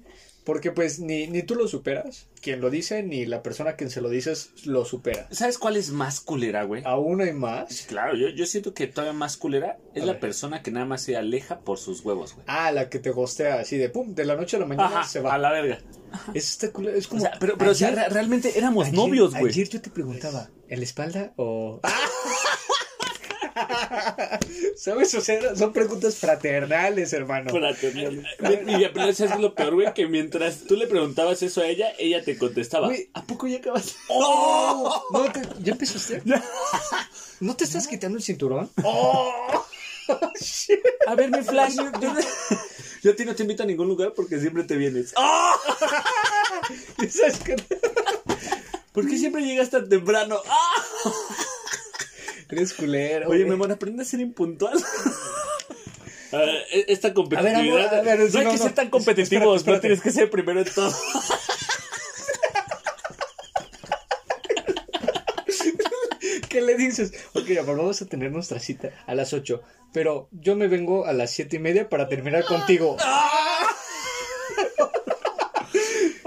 Porque pues ni, ni tú lo superas, quien lo dice, ni la persona a quien se lo dices lo supera. ¿Sabes cuál es más culera, güey? Aún hay más. Claro, yo, yo siento que todavía más culera es A la ver. persona que nada más se aleja por sus huevos, güey. Ah, la que te gostea así de pum, de la noche a la mañana Ajá, se va. a la verga. Eso está culero. Es O como. sea, pero, pero o sea, ayer- re- realmente éramos ayer- novios, güey. Ayer yo te preguntaba, ¿en la espalda o.? ¿Sabes? O sea, son preguntas fraternales, hermano. Fraternal. Y, y pero ¿sabes lo peor, güey? Que mientras tú le preguntabas eso a ella, ella te contestaba. Güey. ¿A poco ya acabaste? ¡Oh! <laughs> ¿No te- ¿Ya empezaste? ¿No te estás quitando el cinturón? <laughs> ¡Oh! Shit. A ver, mi flash. Yo, yo- yo a ti no te invito a ningún lugar porque siempre te vienes. <laughs> ¡Ah! ¿Sabes qué? ¿Por qué siempre llegas tan temprano? ¡Ah! Eres culero. Oye, mi amor, aprende a ser impuntual. Ah, e- esta competitividad. A ver, amor, a ver, no hay no, que no. ser tan competitivos, Espérate, espérate. no tienes que ser primero en todo. <laughs> ¿Qué le dices? Ok, amor, vamos a tener nuestra cita a las 8, pero yo me vengo a las siete y media para terminar contigo.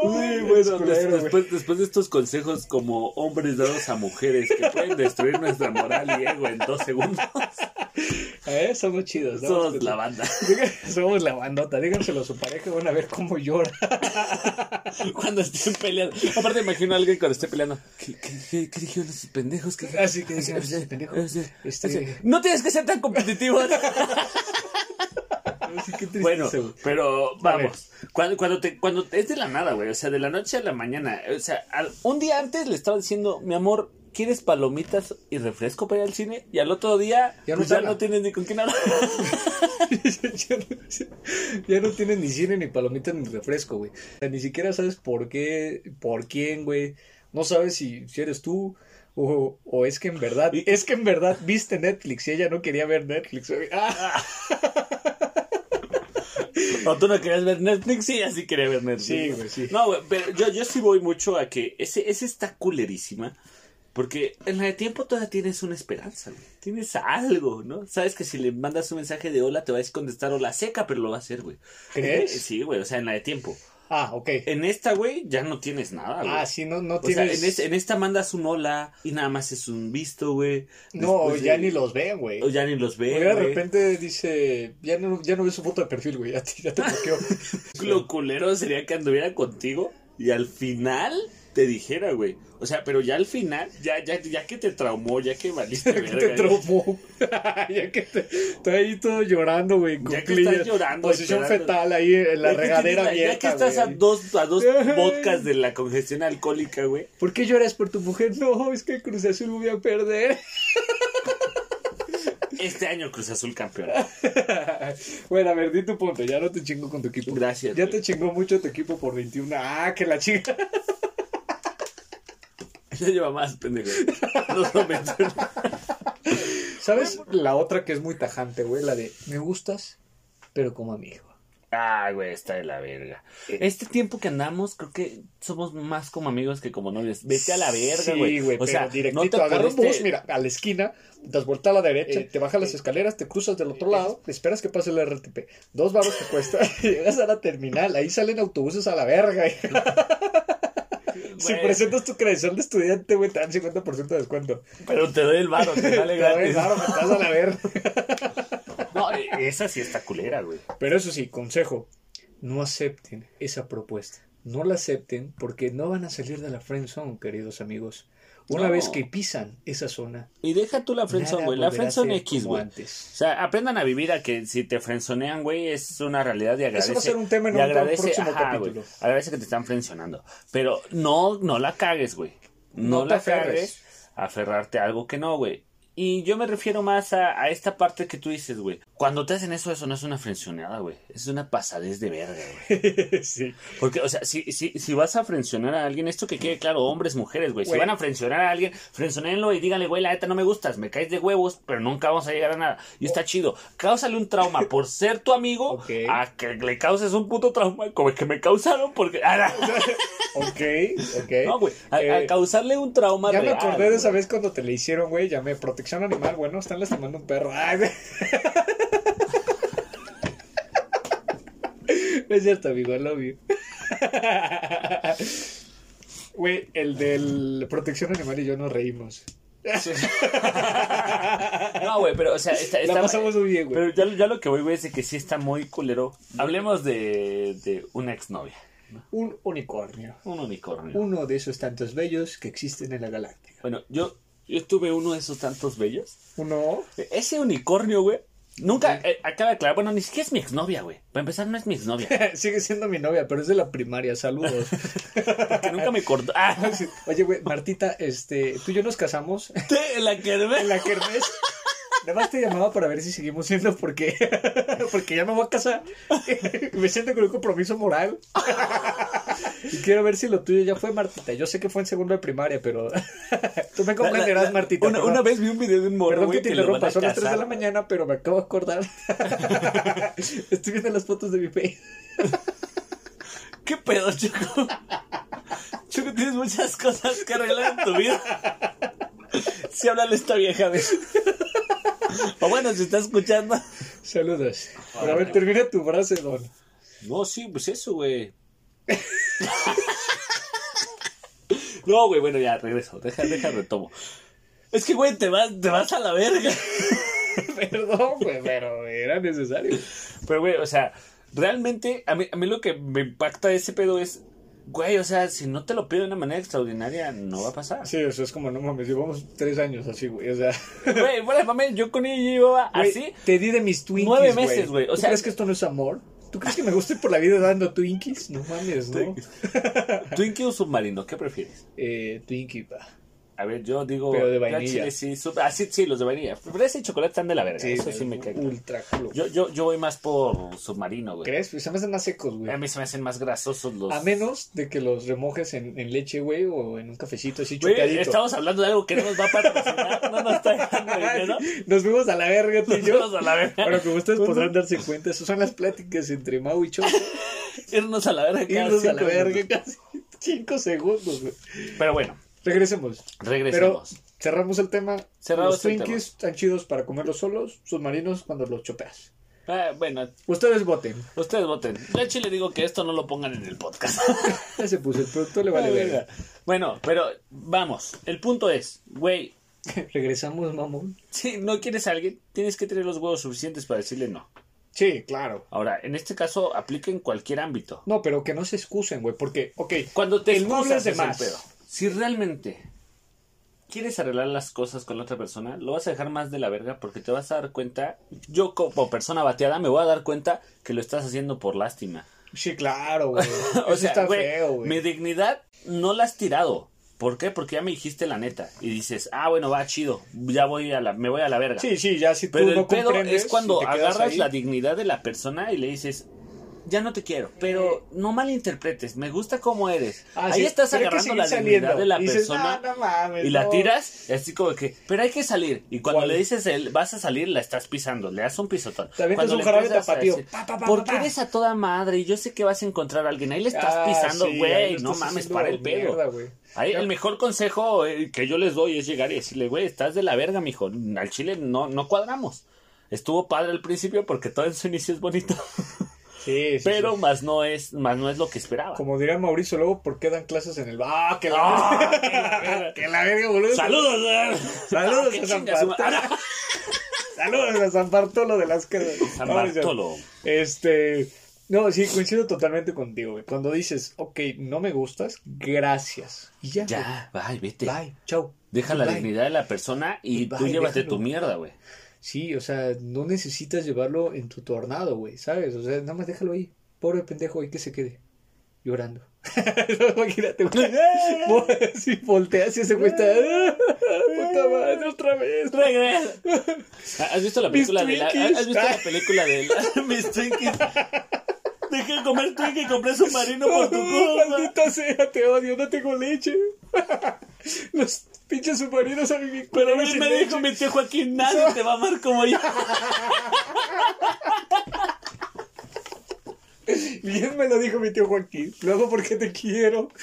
Uy, bueno, culero, después, después de estos consejos como hombres dados a mujeres que pueden destruir nuestra moral y ego en dos segundos, <laughs> ¿Eh? Somos chidos. ¿no? somos la banda. <laughs> Somos la bandota. Díganselo a su pareja, van a ver cómo llora. <laughs> Cuando estén peleando. Aparte, imagino a alguien cuando esté peleando. ¿Qué, qué, qué, qué dijeron esos pendejos? ¿Qué- Así que digan, "Ese pendejo, Ese- este- No tienes que ser tan competitivo. Así que triste Bueno, güey. pero vamos. Cuando, cuando, te, cuando es de la nada, güey. O sea, de la noche a la mañana. O sea, al- un día antes le estaba diciendo, mi amor, ¿quieres palomitas y refresco para ir al cine? Y al otro día, Ya no pues ya no tienes ni con quién hablar. <laughs> ya, no, ya no tienen ni cine, ni palomitas, ni refresco, güey. O sea, ni siquiera sabes por qué, por quién, güey. No sabes si, si eres tú o, o es que en verdad, es que en verdad viste Netflix y ella no quería ver Netflix, güey. Ah, <laughs> O tú no querías ver Netflix, sí, así quería ver Netflix. Sí, güey, sí. No, güey, pero yo, yo sí voy mucho a que ese, ese está culerísima. Porque en la de tiempo todavía tienes una esperanza, güey. Tienes algo, ¿no? Sabes que si le mandas un mensaje de hola te va a contestar hola seca, pero lo va a hacer, güey. ¿Crees? Sí, güey, o sea, en la de tiempo. Ah, ok. En esta, güey, ya no tienes nada, güey. Ah, sí, no, no O sea, tienes... en, es- en esta mandas un hola y nada más es un visto, güey. No, ya de- ni los ven, güey. O ya ni los O ve, de güey. repente dice, ya no, ya no ves su foto de perfil, güey, <laughs> ya te, ya te bloqueó. <laughs> Lo culero sería que anduviera contigo y al final te dijera, güey. O sea, pero ya al final, ya, ya, ya que te traumó, ya que valiste <laughs> Ya que te traumó. <laughs> ya que te, está ahí todo llorando, güey. Ya que estás llorando, Posición esperando. fetal ahí en la ya regadera tienes abierta. Ya que estás a dos, a dos <laughs> vodkas de la congestión alcohólica, güey. ¿Por qué lloras por tu mujer? No, es que el Cruz Azul voy a perder. Este año Cruz Azul campeón. bueno, a ver, di tu punto. Ya no te chingo con tu equipo. Gracias, Ya güey. te chingó mucho tu equipo por 21. Ah, que la chinga. Ya lleva más, pendejo. No lo menciono. ¿Sabes la otra que es muy tajante, güey? La de me gustas, pero como amigo. Ah, güey, está de la verga. Este tiempo que andamos, creo que somos más como amigos que como novios. Vete a la verga, güey. Sí, güey, o sea, directito, no te agarra un pudiste- bus, mira, a la esquina, das vuelta a la derecha, te bajas las escaleras, te cruzas del otro lado, esperas que pase el RTP. Dos baros te cuesta, y <laughs> llegas a la terminal, ahí salen autobuses a la verga. <laughs> Si presentas tu credencial de estudiante, güey, te dan 50% de descuento. Pero te doy el varo, te <laughs> doy gratis. varo, me estás a la verga. <laughs> No, esa sí está culera, güey. Pero eso sí, consejo, no acepten esa propuesta. No la acepten porque no van a salir de la friend zone, queridos amigos. Una No. vez que pisan esa zona, Y deja tú la friendzone, güey. La friendzone X, güey. O sea, aprendan a vivir a que si te frenzonean, güey, es una realidad y agradece. Eso va a ser un tema en un agradece, próximo ajá, capítulo. güey, agradece que te están frencionando. Pero no, no la cagues, güey. No, la cagues aferrarte a algo que no, güey. Y yo me refiero más a, a esta parte que tú dices, güey. Cuando te hacen eso, eso no es una frencionada, güey. Es una pasadez de verga, güey. <laughs> sí. Porque, o sea, si, si, si vas a frencionar a alguien, esto que quede claro, hombres, mujeres, güey. Si van a frencionar a alguien, frencionenlo y díganle, güey, la neta no me gustas, me caes de huevos, pero nunca vamos a llegar a nada. Y está chido. Cáusale un trauma por ser tu amigo a que le causes un puto trauma como el que me causaron porque... Ah, <laughs> Ok, ok. no, güey. A, a Eh, causarle un trauma ya me acordé de esa vez cuando te le hicieron, güey. Llamé protección animal. Bueno, están lastimando un perro. Ay. <laughs> No es cierto, amigo. I love you. <laughs> Güey, el del protección animal y yo nos reímos. No, güey, pero, o sea, está, La está- pasamos muy bien, güey. Pero ya, ya lo que voy, güey, es de que sí está muy culero. Hablemos de, de una exnovia. Un unicornio. Un unicornio. Uno de esos tantos bellos que existen en la galáctica. Bueno, yo, yo tuve uno de esos tantos bellos. Uno. Ese unicornio, güey. Nunca, eh, acaba de aclarar, bueno, ni siquiera es mi exnovia, güey. Para empezar, no es mi exnovia. <laughs> Sigue siendo mi novia, pero es de la primaria. Saludos. <laughs> Que nunca me cortó. Ah, <laughs> Oye, güey, Martita, este, tú y yo nos casamos te- la que en la kermés. Nada más te llamaba para ver si seguimos siendo porque, porque ya me voy a casar. me siento con un compromiso moral. Y quiero ver si lo tuyo ya fue, Martita. Yo sé que fue en segundo de primaria, pero <laughs> tú me comprenderás, Martita. Una, una vez vi un video de un morro, Perdón que te interrumpa, son las 3 de la mañana, pero me acabo de acordar. <laughs> Estoy viendo las fotos de mi face. <laughs> ¿Qué pedo, Choco? Choco, tienes muchas cosas que arreglar en tu vida. Sí, háblale esta vieja, güey. O bueno, si está escuchando. Saludos. Pero a ver, termina tu frase, don. No, sí, pues eso, güey. <laughs> No, güey, bueno, ya regreso. Deja, deja, retomo. Es que, güey, te vas, te vas a la verga. <laughs> Perdón, güey, pero era necesario. Pero, güey, o sea, realmente, a mí, a mí lo que me impacta de ese pedo es, güey, o sea, si no te lo pido de una manera extraordinaria, no va a pasar. Sí, o sea, es como, no mames, llevamos tres años así, güey, o sea... Güey, bueno, mames, yo con ella llevaba así. Te di de mis Twinkies, Nueve meses, güey, o ¿Tú sea- crees que esto no es amor? ¿Tú crees que me guste por la vida dando Twinkies? No mames, ¿no? Twinkie o submarino, ¿qué prefieres? Eh, Twinkie, pa. A ver, yo digo. Pero de vainilla. chile sí, sub- ah, sí, los de vainilla. Pero ese chocolate están de la verga. eso sí me cae. Ultra culo. Yo, yo, yo voy más por submarino, güey. ¿Crees? Pues se me hacen más secos, güey. A mí se me hacen más grasosos los. A menos de que los remojes en, en leche, güey, o en un cafecito así Güey, chocadito. estamos hablando de algo que no nos va a patrocinar, no nos está <laughs> dejando dinero. Nos fuimos a la verga, y Nos fuimos a la verga. Bueno, como ustedes podrán darse cuenta, esas son las pláticas entre Mau y Cho. <laughs> Irnos a la verga. Irnos a la verga casi cinco segundos, güey. Pero bueno, Regresemos. Pero regresemos. cerramos el tema. Cerramos los el Twinkies están chidos para comerlos solos, submarinos cuando los chopeas. Ah, bueno, Ustedes voten. ustedes voten. A Chile digo que esto no lo pongan en el podcast. <laughs> Ya se puso, el producto le vale Ay, verga. Bueno, pero vamos. El punto es, güey, <laughs> Regresamos, mamón. si no quieres a alguien, tienes que tener los huevos suficientes para decirle no. Sí, claro. Ahora, en este caso, aplica en cualquier ámbito. No, pero que no se excusen, güey, porque, ok, Cuando te El no excusas hables de más. Pedo. Si realmente quieres arreglar las cosas con la otra persona, lo vas a dejar más de la verga porque te vas a dar cuenta, yo como persona bateada me voy a dar cuenta que lo estás haciendo por lástima. sí, claro, güey. <laughs> O sea, está feo, güey. mi dignidad no la has tirado. ¿Por qué? Porque ya me dijiste la neta. Y dices, ah, bueno, va chido. Ya voy a la, me voy a la verga. Sí, sí, ya si tú Pero el no pedo comprendes es cuando agarras ahí. la dignidad de la persona y le dices, ya no te quiero, pero no malinterpretes, me gusta cómo eres. Ah, Ahí sí, estás agarrando la dignidad de la Y dices, persona "No, no mames, y la no". tiras, así como que, pero hay que salir. Y cuando ¿Cuál? le dices, el, vas a salir, la estás pisando, le das un pisotón. Avientas Cuando un le jarabe tapatío. Porque pa, pa". eres a toda madre y yo sé que vas a encontrar a alguien. Ahí le estás Ah, pisando, güey, no mames, para el pedo. Ahí el mejor consejo eh, que yo les doy es llegar y decirle, güey, estás de la verga, mijo. Al chile no, no cuadramos. Estuvo padre al principio porque todo en su inicio es bonito. <laughs> Sí, sí, pero sí. más no es, más no es lo que esperaba. Como diría Mauricio, luego, ¿por qué dan clases en el... ¡Ah, que la, Ah, que la <laughs> verga. que la verga, boludo! Saludos, güey. Saludos Ah, a San chinga su Bartolo. <laughs> ¡Saludos a San Bartolo de las Casas! San. Bartolo. Este... No, sí, coincido totalmente contigo, güey. Cuando dices, ok, no me gustas, gracias. Y ya. Ya, bye, vete. güey. Bye, chau. Deja la Bye. dignidad de la persona y Y tú bye, llévate déjalo. tu mierda, güey. Sí, o sea, no necesitas llevarlo en tu tornado, güey, ¿sabes? O sea, nada más déjalo ahí. Pobre pendejo, y que se quede llorando. <laughs> Imagínate, güey. Si volteas y ese güey está. Puta madre, otra vez. Regresa. <laughs> ¿Has visto la película de la. ¿Has visto la <laughs> película de la, Mis Twinkies? Dejé de comer Twinkie y compré submarino por tu culpa. Maldita sea, te odio, no tengo leche. Los pinches submarinos a mi Pero bien me dijo mi tío Joaquín, nadie te va a amar como yo. Bien me lo dijo mi tío Joaquín. Luego, porque te quiero? <laughs>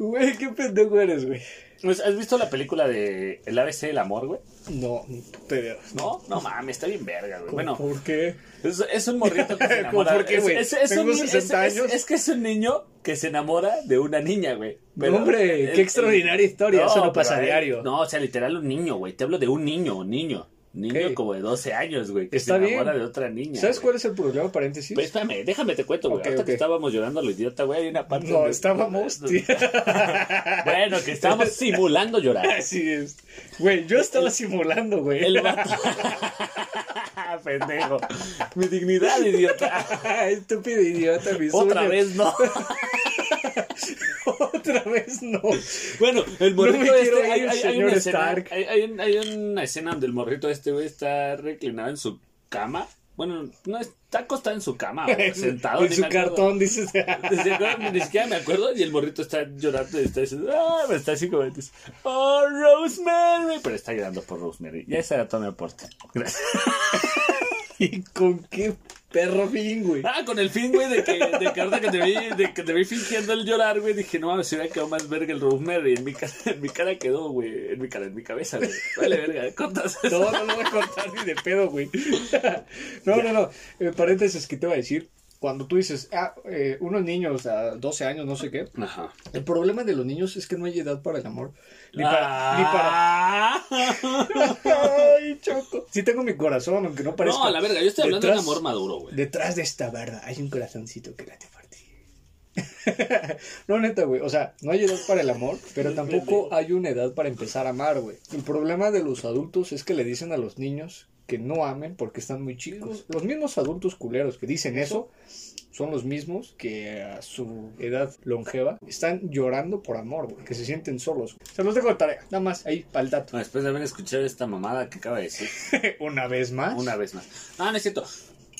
Güey, qué pendejo eres, güey. Pues, ¿Has visto la película de El ABC del amor, güey? No, pero. No, no mames, está bien verga, güey. Bueno, ¿Por qué? es, es un morrito que se <laughs> ¿Cómo enamora. por qué, güey? es- Tengo ni- 60 es- es- años. es que es un niño que se enamora de una niña, güey. Pero Hombre, el- qué extraordinaria historia, eso no pasa a él- diario. No, o sea, literal un niño, güey. Te hablo de un niño, un niño. Niño como de 12 años, güey, que Está se enamora bien. de otra niña. ¿Sabes güey. cuál es el problema, paréntesis? Pues espérame, déjame te cuento, güey. Ok. que estábamos llorando a lo idiota, güey, hay una parte no, donde- estábamos. tío. <laughs> <laughs> Bueno, que estábamos simulando llorar. <laughs> Así es. Güey, yo estaba simulando, güey. El vato. Pendejo. Mi dignidad, idiota. Estúpido idiota, mi Otra vez no. Otra vez no. Bueno, el morrito No este, hay, ir, hay- hay una escena, hay una escena donde el morrito este, güey, está reclinado en su cama. Bueno, no está acostado en su cama, <laughs> sentado. en su cartón, dices. <laughs> Ni siquiera me acuerdo y el morrito está llorando y está diciendo, ah, me está así como dices, oh, Rosemary, pero está llorando por Rosemary. Ya ese era todo mi aporte. Gracias. <laughs> ¿Y con qué Perro fin, güey. Ah, con el fin, güey, de que, de que ahorita que te vi, de que te vi fingiendo el llorar, güey, dije, no mames, se hubiera quedado más verga el Rosemary. Y en mi cara, en mi cara quedó, güey, en mi cara, en mi cabeza, güey. Vale, verga, cortas eso. No, no lo voy a cortar ni de pedo, güey. <laughs> No, no, no. Eh, paréntesis que te iba a decir. Cuando tú dices, ah, eh, unos niños a 12 años, no sé qué. Ajá. El problema de los niños es que no hay edad para el amor. Ni para. Ni para... Ah. <laughs> Ay, choco. Sí tengo mi corazón, aunque no parezca. No, a la verga, yo estoy hablando de Detrás- un amor maduro, güey. Detrás de esta barda hay un corazoncito que late por ti. <laughs> no, neta, güey. O sea, no hay edad para el amor, pero <laughs> tampoco hay una edad para empezar a amar, güey. El problema de los adultos es que le dicen a los niños que no amen porque están muy chicos. Los mismos adultos culeros que dicen eso son los mismos que a su edad longeva están llorando por amor, güey. Que se sienten solos. Se los dejo de tarea. Nada más ahí para el dato. No, después de haber escuchado esta mamada que acaba de decir, <laughs> una vez más. una vez más. No, no es cierto.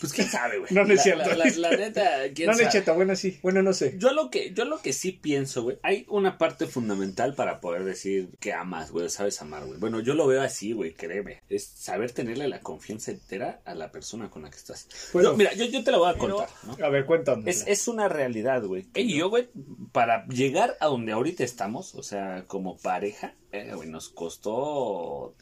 Pues quién sabe, güey. No, no es La- cierto. La, la- la neta, quién No, sabe. Necheta, bueno, sí. Bueno, no sé. Yo lo que, yo lo que sí pienso, güey, hay una parte fundamental para poder decir que amas, güey, sabes amar, güey. Bueno, yo lo veo así, güey, créeme. Es saber tenerle la confianza entera a la persona con la que estás. Bueno, Yo- mira, yo, yo te lo voy a contar, ¿no? A ver, cuéntanos. Es, es una realidad, güey. Y yo, güey, para llegar a donde ahorita estamos, o sea, como pareja, eh, güey, nos costó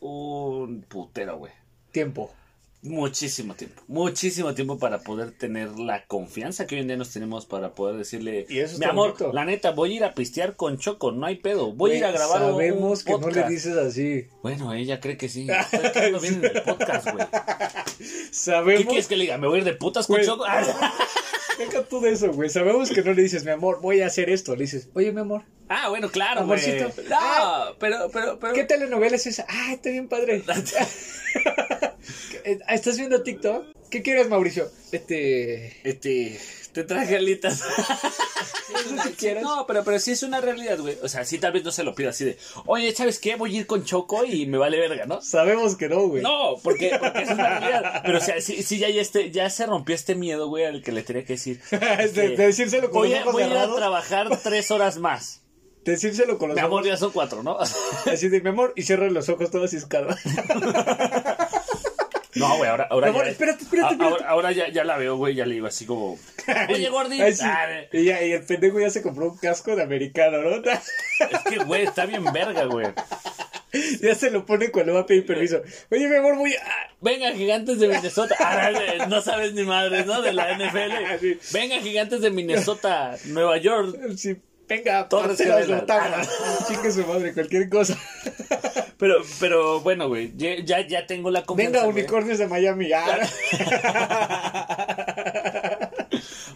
un putero, güey. Tiempo. Muchísimo tiempo, muchísimo tiempo para poder tener la confianza que hoy en día nos tenemos para poder decirle, Y eso mi amor, bonito. la neta, voy a ir a pistear con Choco, no hay pedo, voy a ir a grabar Sabemos un que no le podcast". dices así. Bueno, ella cree que sí, <laughs> bien en el podcast, güey. ¿Qué Sabemos. quieres que le diga? ¿Me voy a ir de putas con. Choco? Ah, <laughs> Deja tú de eso, güey. Sabemos que no le dices, mi amor, voy a hacer esto. Le dices, oye, mi amor, Ah, bueno, claro. Amorcito. No, pero, pero, pero... ¿qué telenovela es esa? Ah, está bien padre. <laughs> Eh, ¿Estás viendo TikTok? ¿Qué quieres, Mauricio? Este. Este, te traje alitas. No, pero, pero sí es una realidad, güey. O sea, sí tal vez no se lo pido así de, oye, ¿sabes qué? Voy a ir con Choco y me vale verga, ¿no? Sabemos que no, güey. No, porque, porque es una realidad. Pero o sea, sí, sí ya, ya, este, ya se rompió este miedo, güey, al que le tenía que decir. <laughs> de, que de decírselo con voy los a, voy a ir a trabajar tres horas más. <laughs> Decírselo con los Mi amor, ojos. ya son cuatro, ¿no? Así de, mi amor, y cierra los ojos todos y escarba. <laughs> No, güey, ahora, ahora ya. espérate, espérate. Ahora, ahora ya, ya la veo, güey, ya le digo así como. Oye, Gordi. Ay, sí. ah, y, ya- y el pendejo ya se compró un casco de americano, ¿no? <laughs> es que, güey, está bien verga, güey. ya se lo pone cuando va a pedir permiso. Oye, mi amor, voy a... ah, Venga, gigantes de Minnesota. Ah, no sabes ni madre, ¿no? De la NFL. <laughs> Venga, gigantes de Minnesota, Nueva York. Sí, venga, Torres parcelas Gemelas. Lotana. Chingue su madre, cualquier cosa. Pero, pero bueno, güey, ya, ya, tengo la confianza. Venga, unicornios de Miami. Ah. <laughs>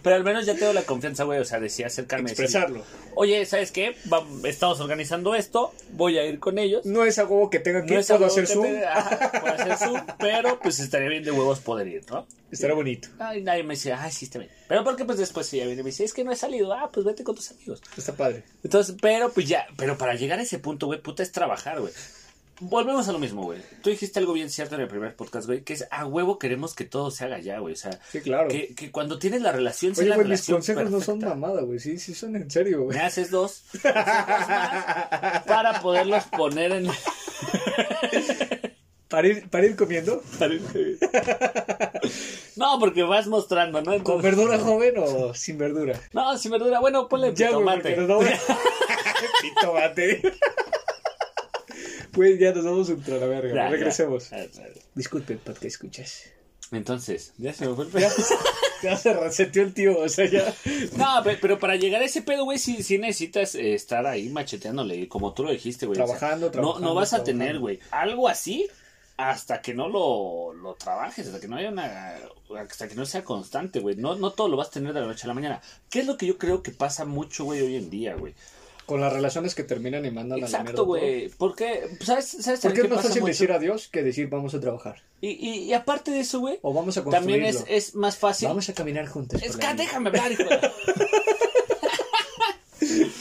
Pero al menos ya tengo la confianza, güey. O sea, decía acercarme. decir, Expresarlo. Oye, ¿sabes qué? Va- estamos organizando esto. Voy a ir con ellos. No es a huevo que tenga que No ir, es puedo algo hacer zoom. ajá, puedo hacer zoom, <laughs> pero pues estaría bien de huevos poder ir, ¿no? Estará bonito. Ay, nadie me dice, ay, sí, está bien. Pero porque pues después ella viene y me dice, es que no he salido. Ah, pues vete con tus amigos. Está padre. Entonces, pero pues ya, pero para llegar a ese punto, güey, puta es trabajar, güey. Volvemos a lo mismo, güey. Tú dijiste algo bien cierto en el primer podcast, güey, que es a huevo queremos que todo se haga ya, güey. O sea, Sí, claro. que, que cuando tienes la relación, sea Oye, la güey, mis relación consejos no son mamada, güey. Sí, sí son en serio, güey. Me haces dos, me haces dos más para poderlos poner en... Para ir, para ir comiendo. No, porque vas mostrando, ¿no? ¿Con verdura joven o sin verdura? No, sin verdura. Bueno, ponle Ya. Pitomate. <laughs> Pues ya nos vamos ultra la verga. Ya, ya. Regresemos. Ah, ah. Disculpe, podcast, escuchas. Entonces, ya se me fue el <laughs> Ya, pedo. ya se reseteó el tío, o sea, ya. No, pe- pero para llegar a ese pedo, güey, sí, sí necesitas eh, estar ahí macheteándole, como tú lo dijiste, güey. Trabajando, no, trabajando, no vas a trabajando. tener, güey, algo así hasta que no lo, lo trabajes, hasta que no haya una... Hasta que no sea constante, güey. No, no todo lo vas a tener de la noche a la mañana. ¿Qué es lo que yo creo que pasa mucho, güey, hoy en día, güey? Con las relaciones que terminan y mandan a la. Exacto, güey. Porque, ¿sabes? ¿Sabes Porque es qué más fácil mucho? decir adiós que decir vamos a trabajar. Y, y, y aparte de eso, güey, O vamos a construirlo. también es, es más fácil... Vamos a caminar juntos. Es por que déjame hablar, hijo <laughs>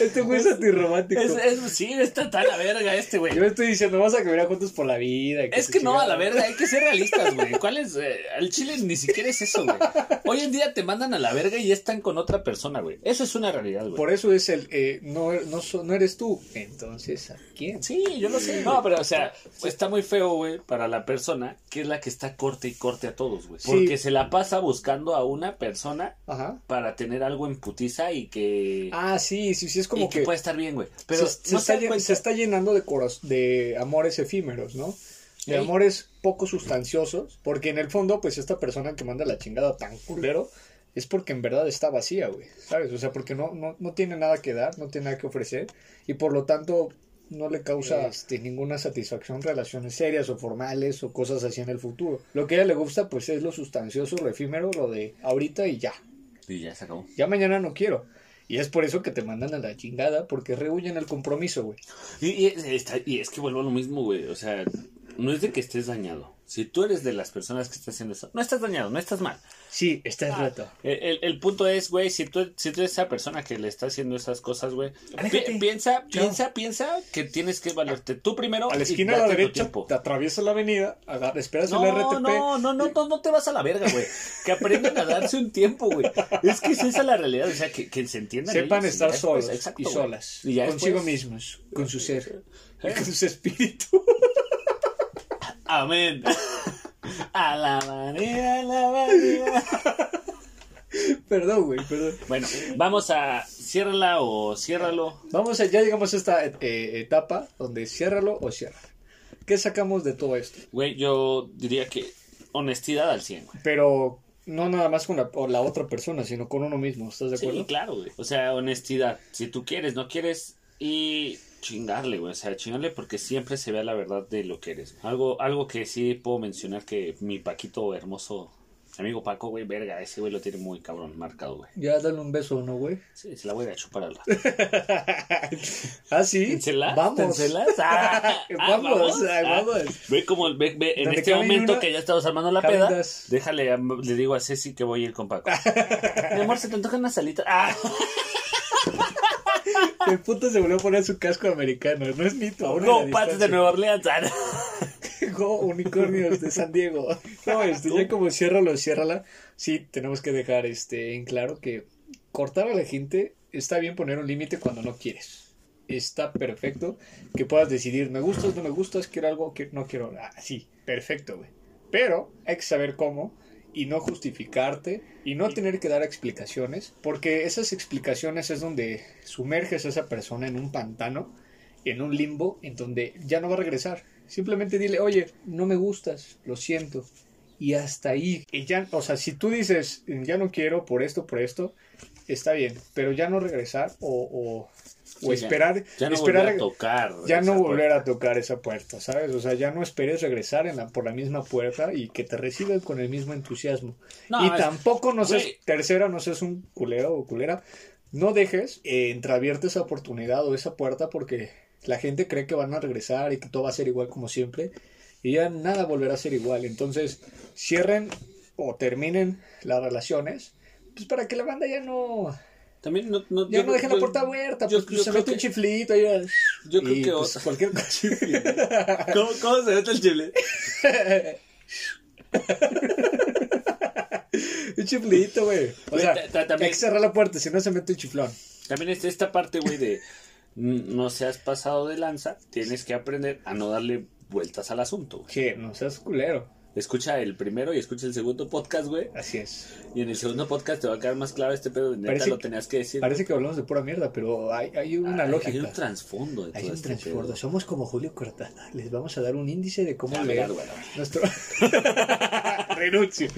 Este güey es antirromántico. Es, es, sí, está tan la verga este, güey. Yo estoy diciendo, vamos a caminar juntos por la vida. Es que no, a la verga, hay que ser realistas, güey. ¿Cuál es? Eh, al chile ni siquiera es eso, güey. Hoy en día te mandan a la verga y están con otra persona, güey. Eso es una realidad, güey. Por eso es el, eh, no, no, no eres tú. Entonces, ¿a quién? Sí, yo lo sé. No, pero, o sea, está muy feo, güey, para la persona que es la que está corte y corte a todos, güey. Porque se la pasa buscando a una persona para tener algo en putiza y que... Ah, sí, sí, sí, es como que... puede estar bien, güey. Pero se, está, llenando de, de amores efímeros, ¿no? De amores poco sustanciosos, porque en el fondo, pues esta persona que manda la chingada tan culero es porque en verdad está vacía, güey, ¿sabes? O sea, porque no, no, no tiene nada que dar, no tiene nada que ofrecer, y por lo tanto no le causa este, ninguna satisfacción relaciones serias o formales o cosas así en el futuro. Lo que a ella le gusta pues es lo sustancioso, lo efímero, lo de ahorita y ya. Y ya se acabó. Ya mañana no quiero. Y es por eso que te mandan a la chingada, porque rehuyen el compromiso, güey. Y, y, es que vuelvo a lo mismo, güey. O sea, no es de que estés dañado. Si tú eres de las personas que estás haciendo eso, no estás dañado, no estás mal. Sí, estás ah, roto. El, el, punto es, güey, si tú, si tú eres esa persona que le está haciendo esas cosas, güey, piensa, piensa, piensa que tienes que valerte tú primero. A la esquina a la derecha, te atraviesas la avenida, esperas no, el RTP. No, no, no, no, no te vas a la verga, güey. Que aprendan a darse un tiempo, güey. Es que esa es la realidad, o sea, que, que se entiendan. Sepan estar solos y solas. Y consigo mismos, con su ser, con su espíritu. Amén. <laughs> A la manera, a la manera. Perdón, güey, perdón. Bueno, vamos a ciérrala o ciérralo. Vamos a, ya llegamos a esta eh, etapa donde ciérralo o cierra. ¿Qué sacamos de todo esto? Güey, yo diría que honestidad al 100, güey. Pero no nada más con la, la, otra persona, sino con uno mismo, ¿estás de acuerdo? Sí, claro, güey. O sea, honestidad. Si tú quieres, no quieres y chingarle, güey. O sea, chingarle porque siempre se vea la verdad de lo que eres. Algo, algo que sí puedo mencionar que mi Paquito hermoso, amigo Paco, güey, verga, ese güey lo tiene muy cabrón marcado, güey. Ya dale un beso, ¿no, güey? Sí, se la voy a chupar al <laughs> ¿Ah, sí? <laughs> Vamos. Ah, vamos, ah, vamos. Ve como, ve, ve, en este momento que ya estamos armando la peda, déjale, le digo a Ceci que voy a ir con Paco. <laughs> Mi amor, se te antoja una salita. Ah. <laughs> El puto se volvió a poner su casco americano. No es mito. No, patas de Nueva Orleans. <laughs> Go, unicornios de San Diego. No, este, ya como ciérralo, ciérrala. Sí, tenemos que dejar este en claro que cortar a la gente está bien poner un límite cuando no quieres. Está perfecto que puedas decidir, me gustas, no me gustas, quiero algo, que no quiero. Ah, sí, perfecto, güey. Pero hay que saber cómo y no justificarte y no tener que dar explicaciones, porque esas explicaciones es donde sumerges a esa persona en un pantano, en un limbo, en donde ya no va a regresar. Simplemente dile, oye, no me gustas, lo siento. Y hasta ahí. Y ya, o sea, si tú dices, ya no quiero por esto, por esto, está bien, pero ya no regresar o, o esperar ya, no esperar volver a tocar ya no volver a tocar esa puerta sabes o sea ya no esperes regresar en la, por la misma puerta y que te reciban con el mismo entusiasmo. Y tampoco no seas tercera no seas un culero o culera no dejes eh, entreabierta esa oportunidad o esa puerta porque la gente cree que van a regresar y que todo va a ser igual como siempre y ya nada volverá a ser igual. Entonces cierren o terminen las relaciones pues para que la banda ya no también no, no, ya no dejen la puerta abierta, pues se mete un chiflito. Ya. Yo creo que pues, cualquier cosa. <laughs> ¿Cómo, ¿Cómo se mete el chiflito? <laughs> un chiflito, güey. O sea, hay que cerrar la puerta, si no se mete un chiflón. También está esta parte, güey, de no seas pasado de lanza, tienes que aprender a no darle vueltas al asunto. Que no seas culero escucha el primero y escucha el segundo podcast, güey. Así es. Y en el segundo podcast te va a quedar más claro este pedo de neta, lo tenías que decir. Parece que hablamos de pura mierda, pero hay, hay una lógica. Hay un trasfondo Hay un este trasfondo. Somos como Julio Cortana. Les vamos a dar un índice de cómo leer nuestro... <laughs> Renuncio.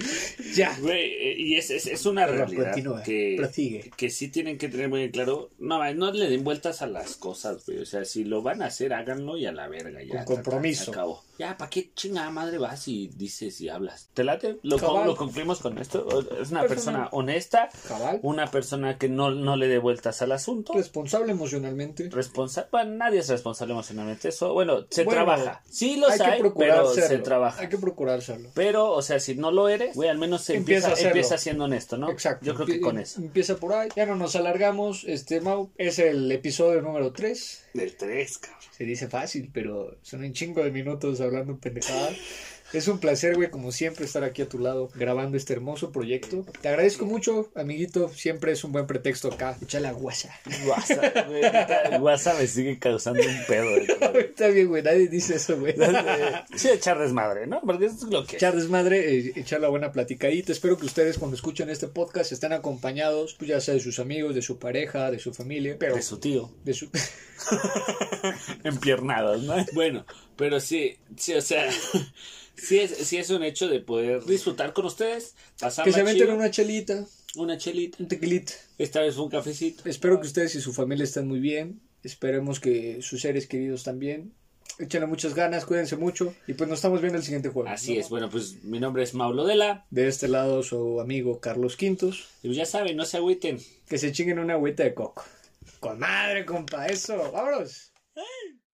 Ya. Güey, eh, y es, es, es una realidad que, que sí tienen que tener muy claro. No, no le den vueltas a las cosas, güey. O sea, si lo van a hacer, háganlo y a la verga. Ya, Con compromiso. acabó. Ya, ¿para qué chingada madre vas y dices y hablas? ¿Te late? ¿Lo, Cabal. lo concluimos con esto? Es una Persona- persona honesta, Cabal. una persona que no, no le dé vueltas al asunto. Responsable emocionalmente. Responsable, bueno, nadie es responsable emocionalmente. Eso, bueno, se Bueno, trabaja. Sí los hay hay, que procurar pero se trabaja. Hay que procurar serlo. Pero, o sea, si no lo eres, güey, al menos se Empieza empieza, empieza siendo honesto, ¿no? Exacto. Yo creo que con eso. Empieza por ahí. Ya no nos alargamos. Este, Mau, es el episodio número 3. Del 3, cabrón. Se dice fácil, pero son un chingo de minutos hablando pendejada. <laughs> Es un placer, güey, como siempre, estar aquí a tu lado grabando este hermoso proyecto. Te agradezco mucho, amiguito. Siempre es un buen pretexto acá. Echa la guasa. WhatsApp, güey, ahorita el WhatsApp me sigue causando un pedo. <laughs> güey. Está bien, güey. Nadie dice eso, güey. Sí, echar desmadre, ¿no? Porque eso es lo que... Echar desmadre, eh, echar la buena platicadita. Espero que ustedes cuando escuchen este podcast estén acompañados, pues ya sea de sus amigos, de su pareja, de su familia, pero De su tío. de su... <laughs> Empiernados, ¿no? Bueno, pero sí, sí, o sea... Sí es, sí es un hecho de poder disfrutar con ustedes, pasar que se aventen una chelita, una chelita, un tequilita. esta vez un cafecito. Espero que ustedes y su familia estén muy bien. Esperemos que sus seres queridos también. Échenle muchas ganas, cuídense mucho. Y pues nos estamos viendo el siguiente jueves. Así ¿no? es, bueno, pues mi nombre es Maulo Dela. De este lado su amigo Carlos Quintos. Y pues ya saben, no se agüiten. Que se chinguen una agüita de coco. Con madre, compa, eso. Vámonos.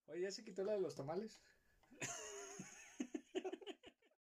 Oye, ¿ya se quitó la de los tamales?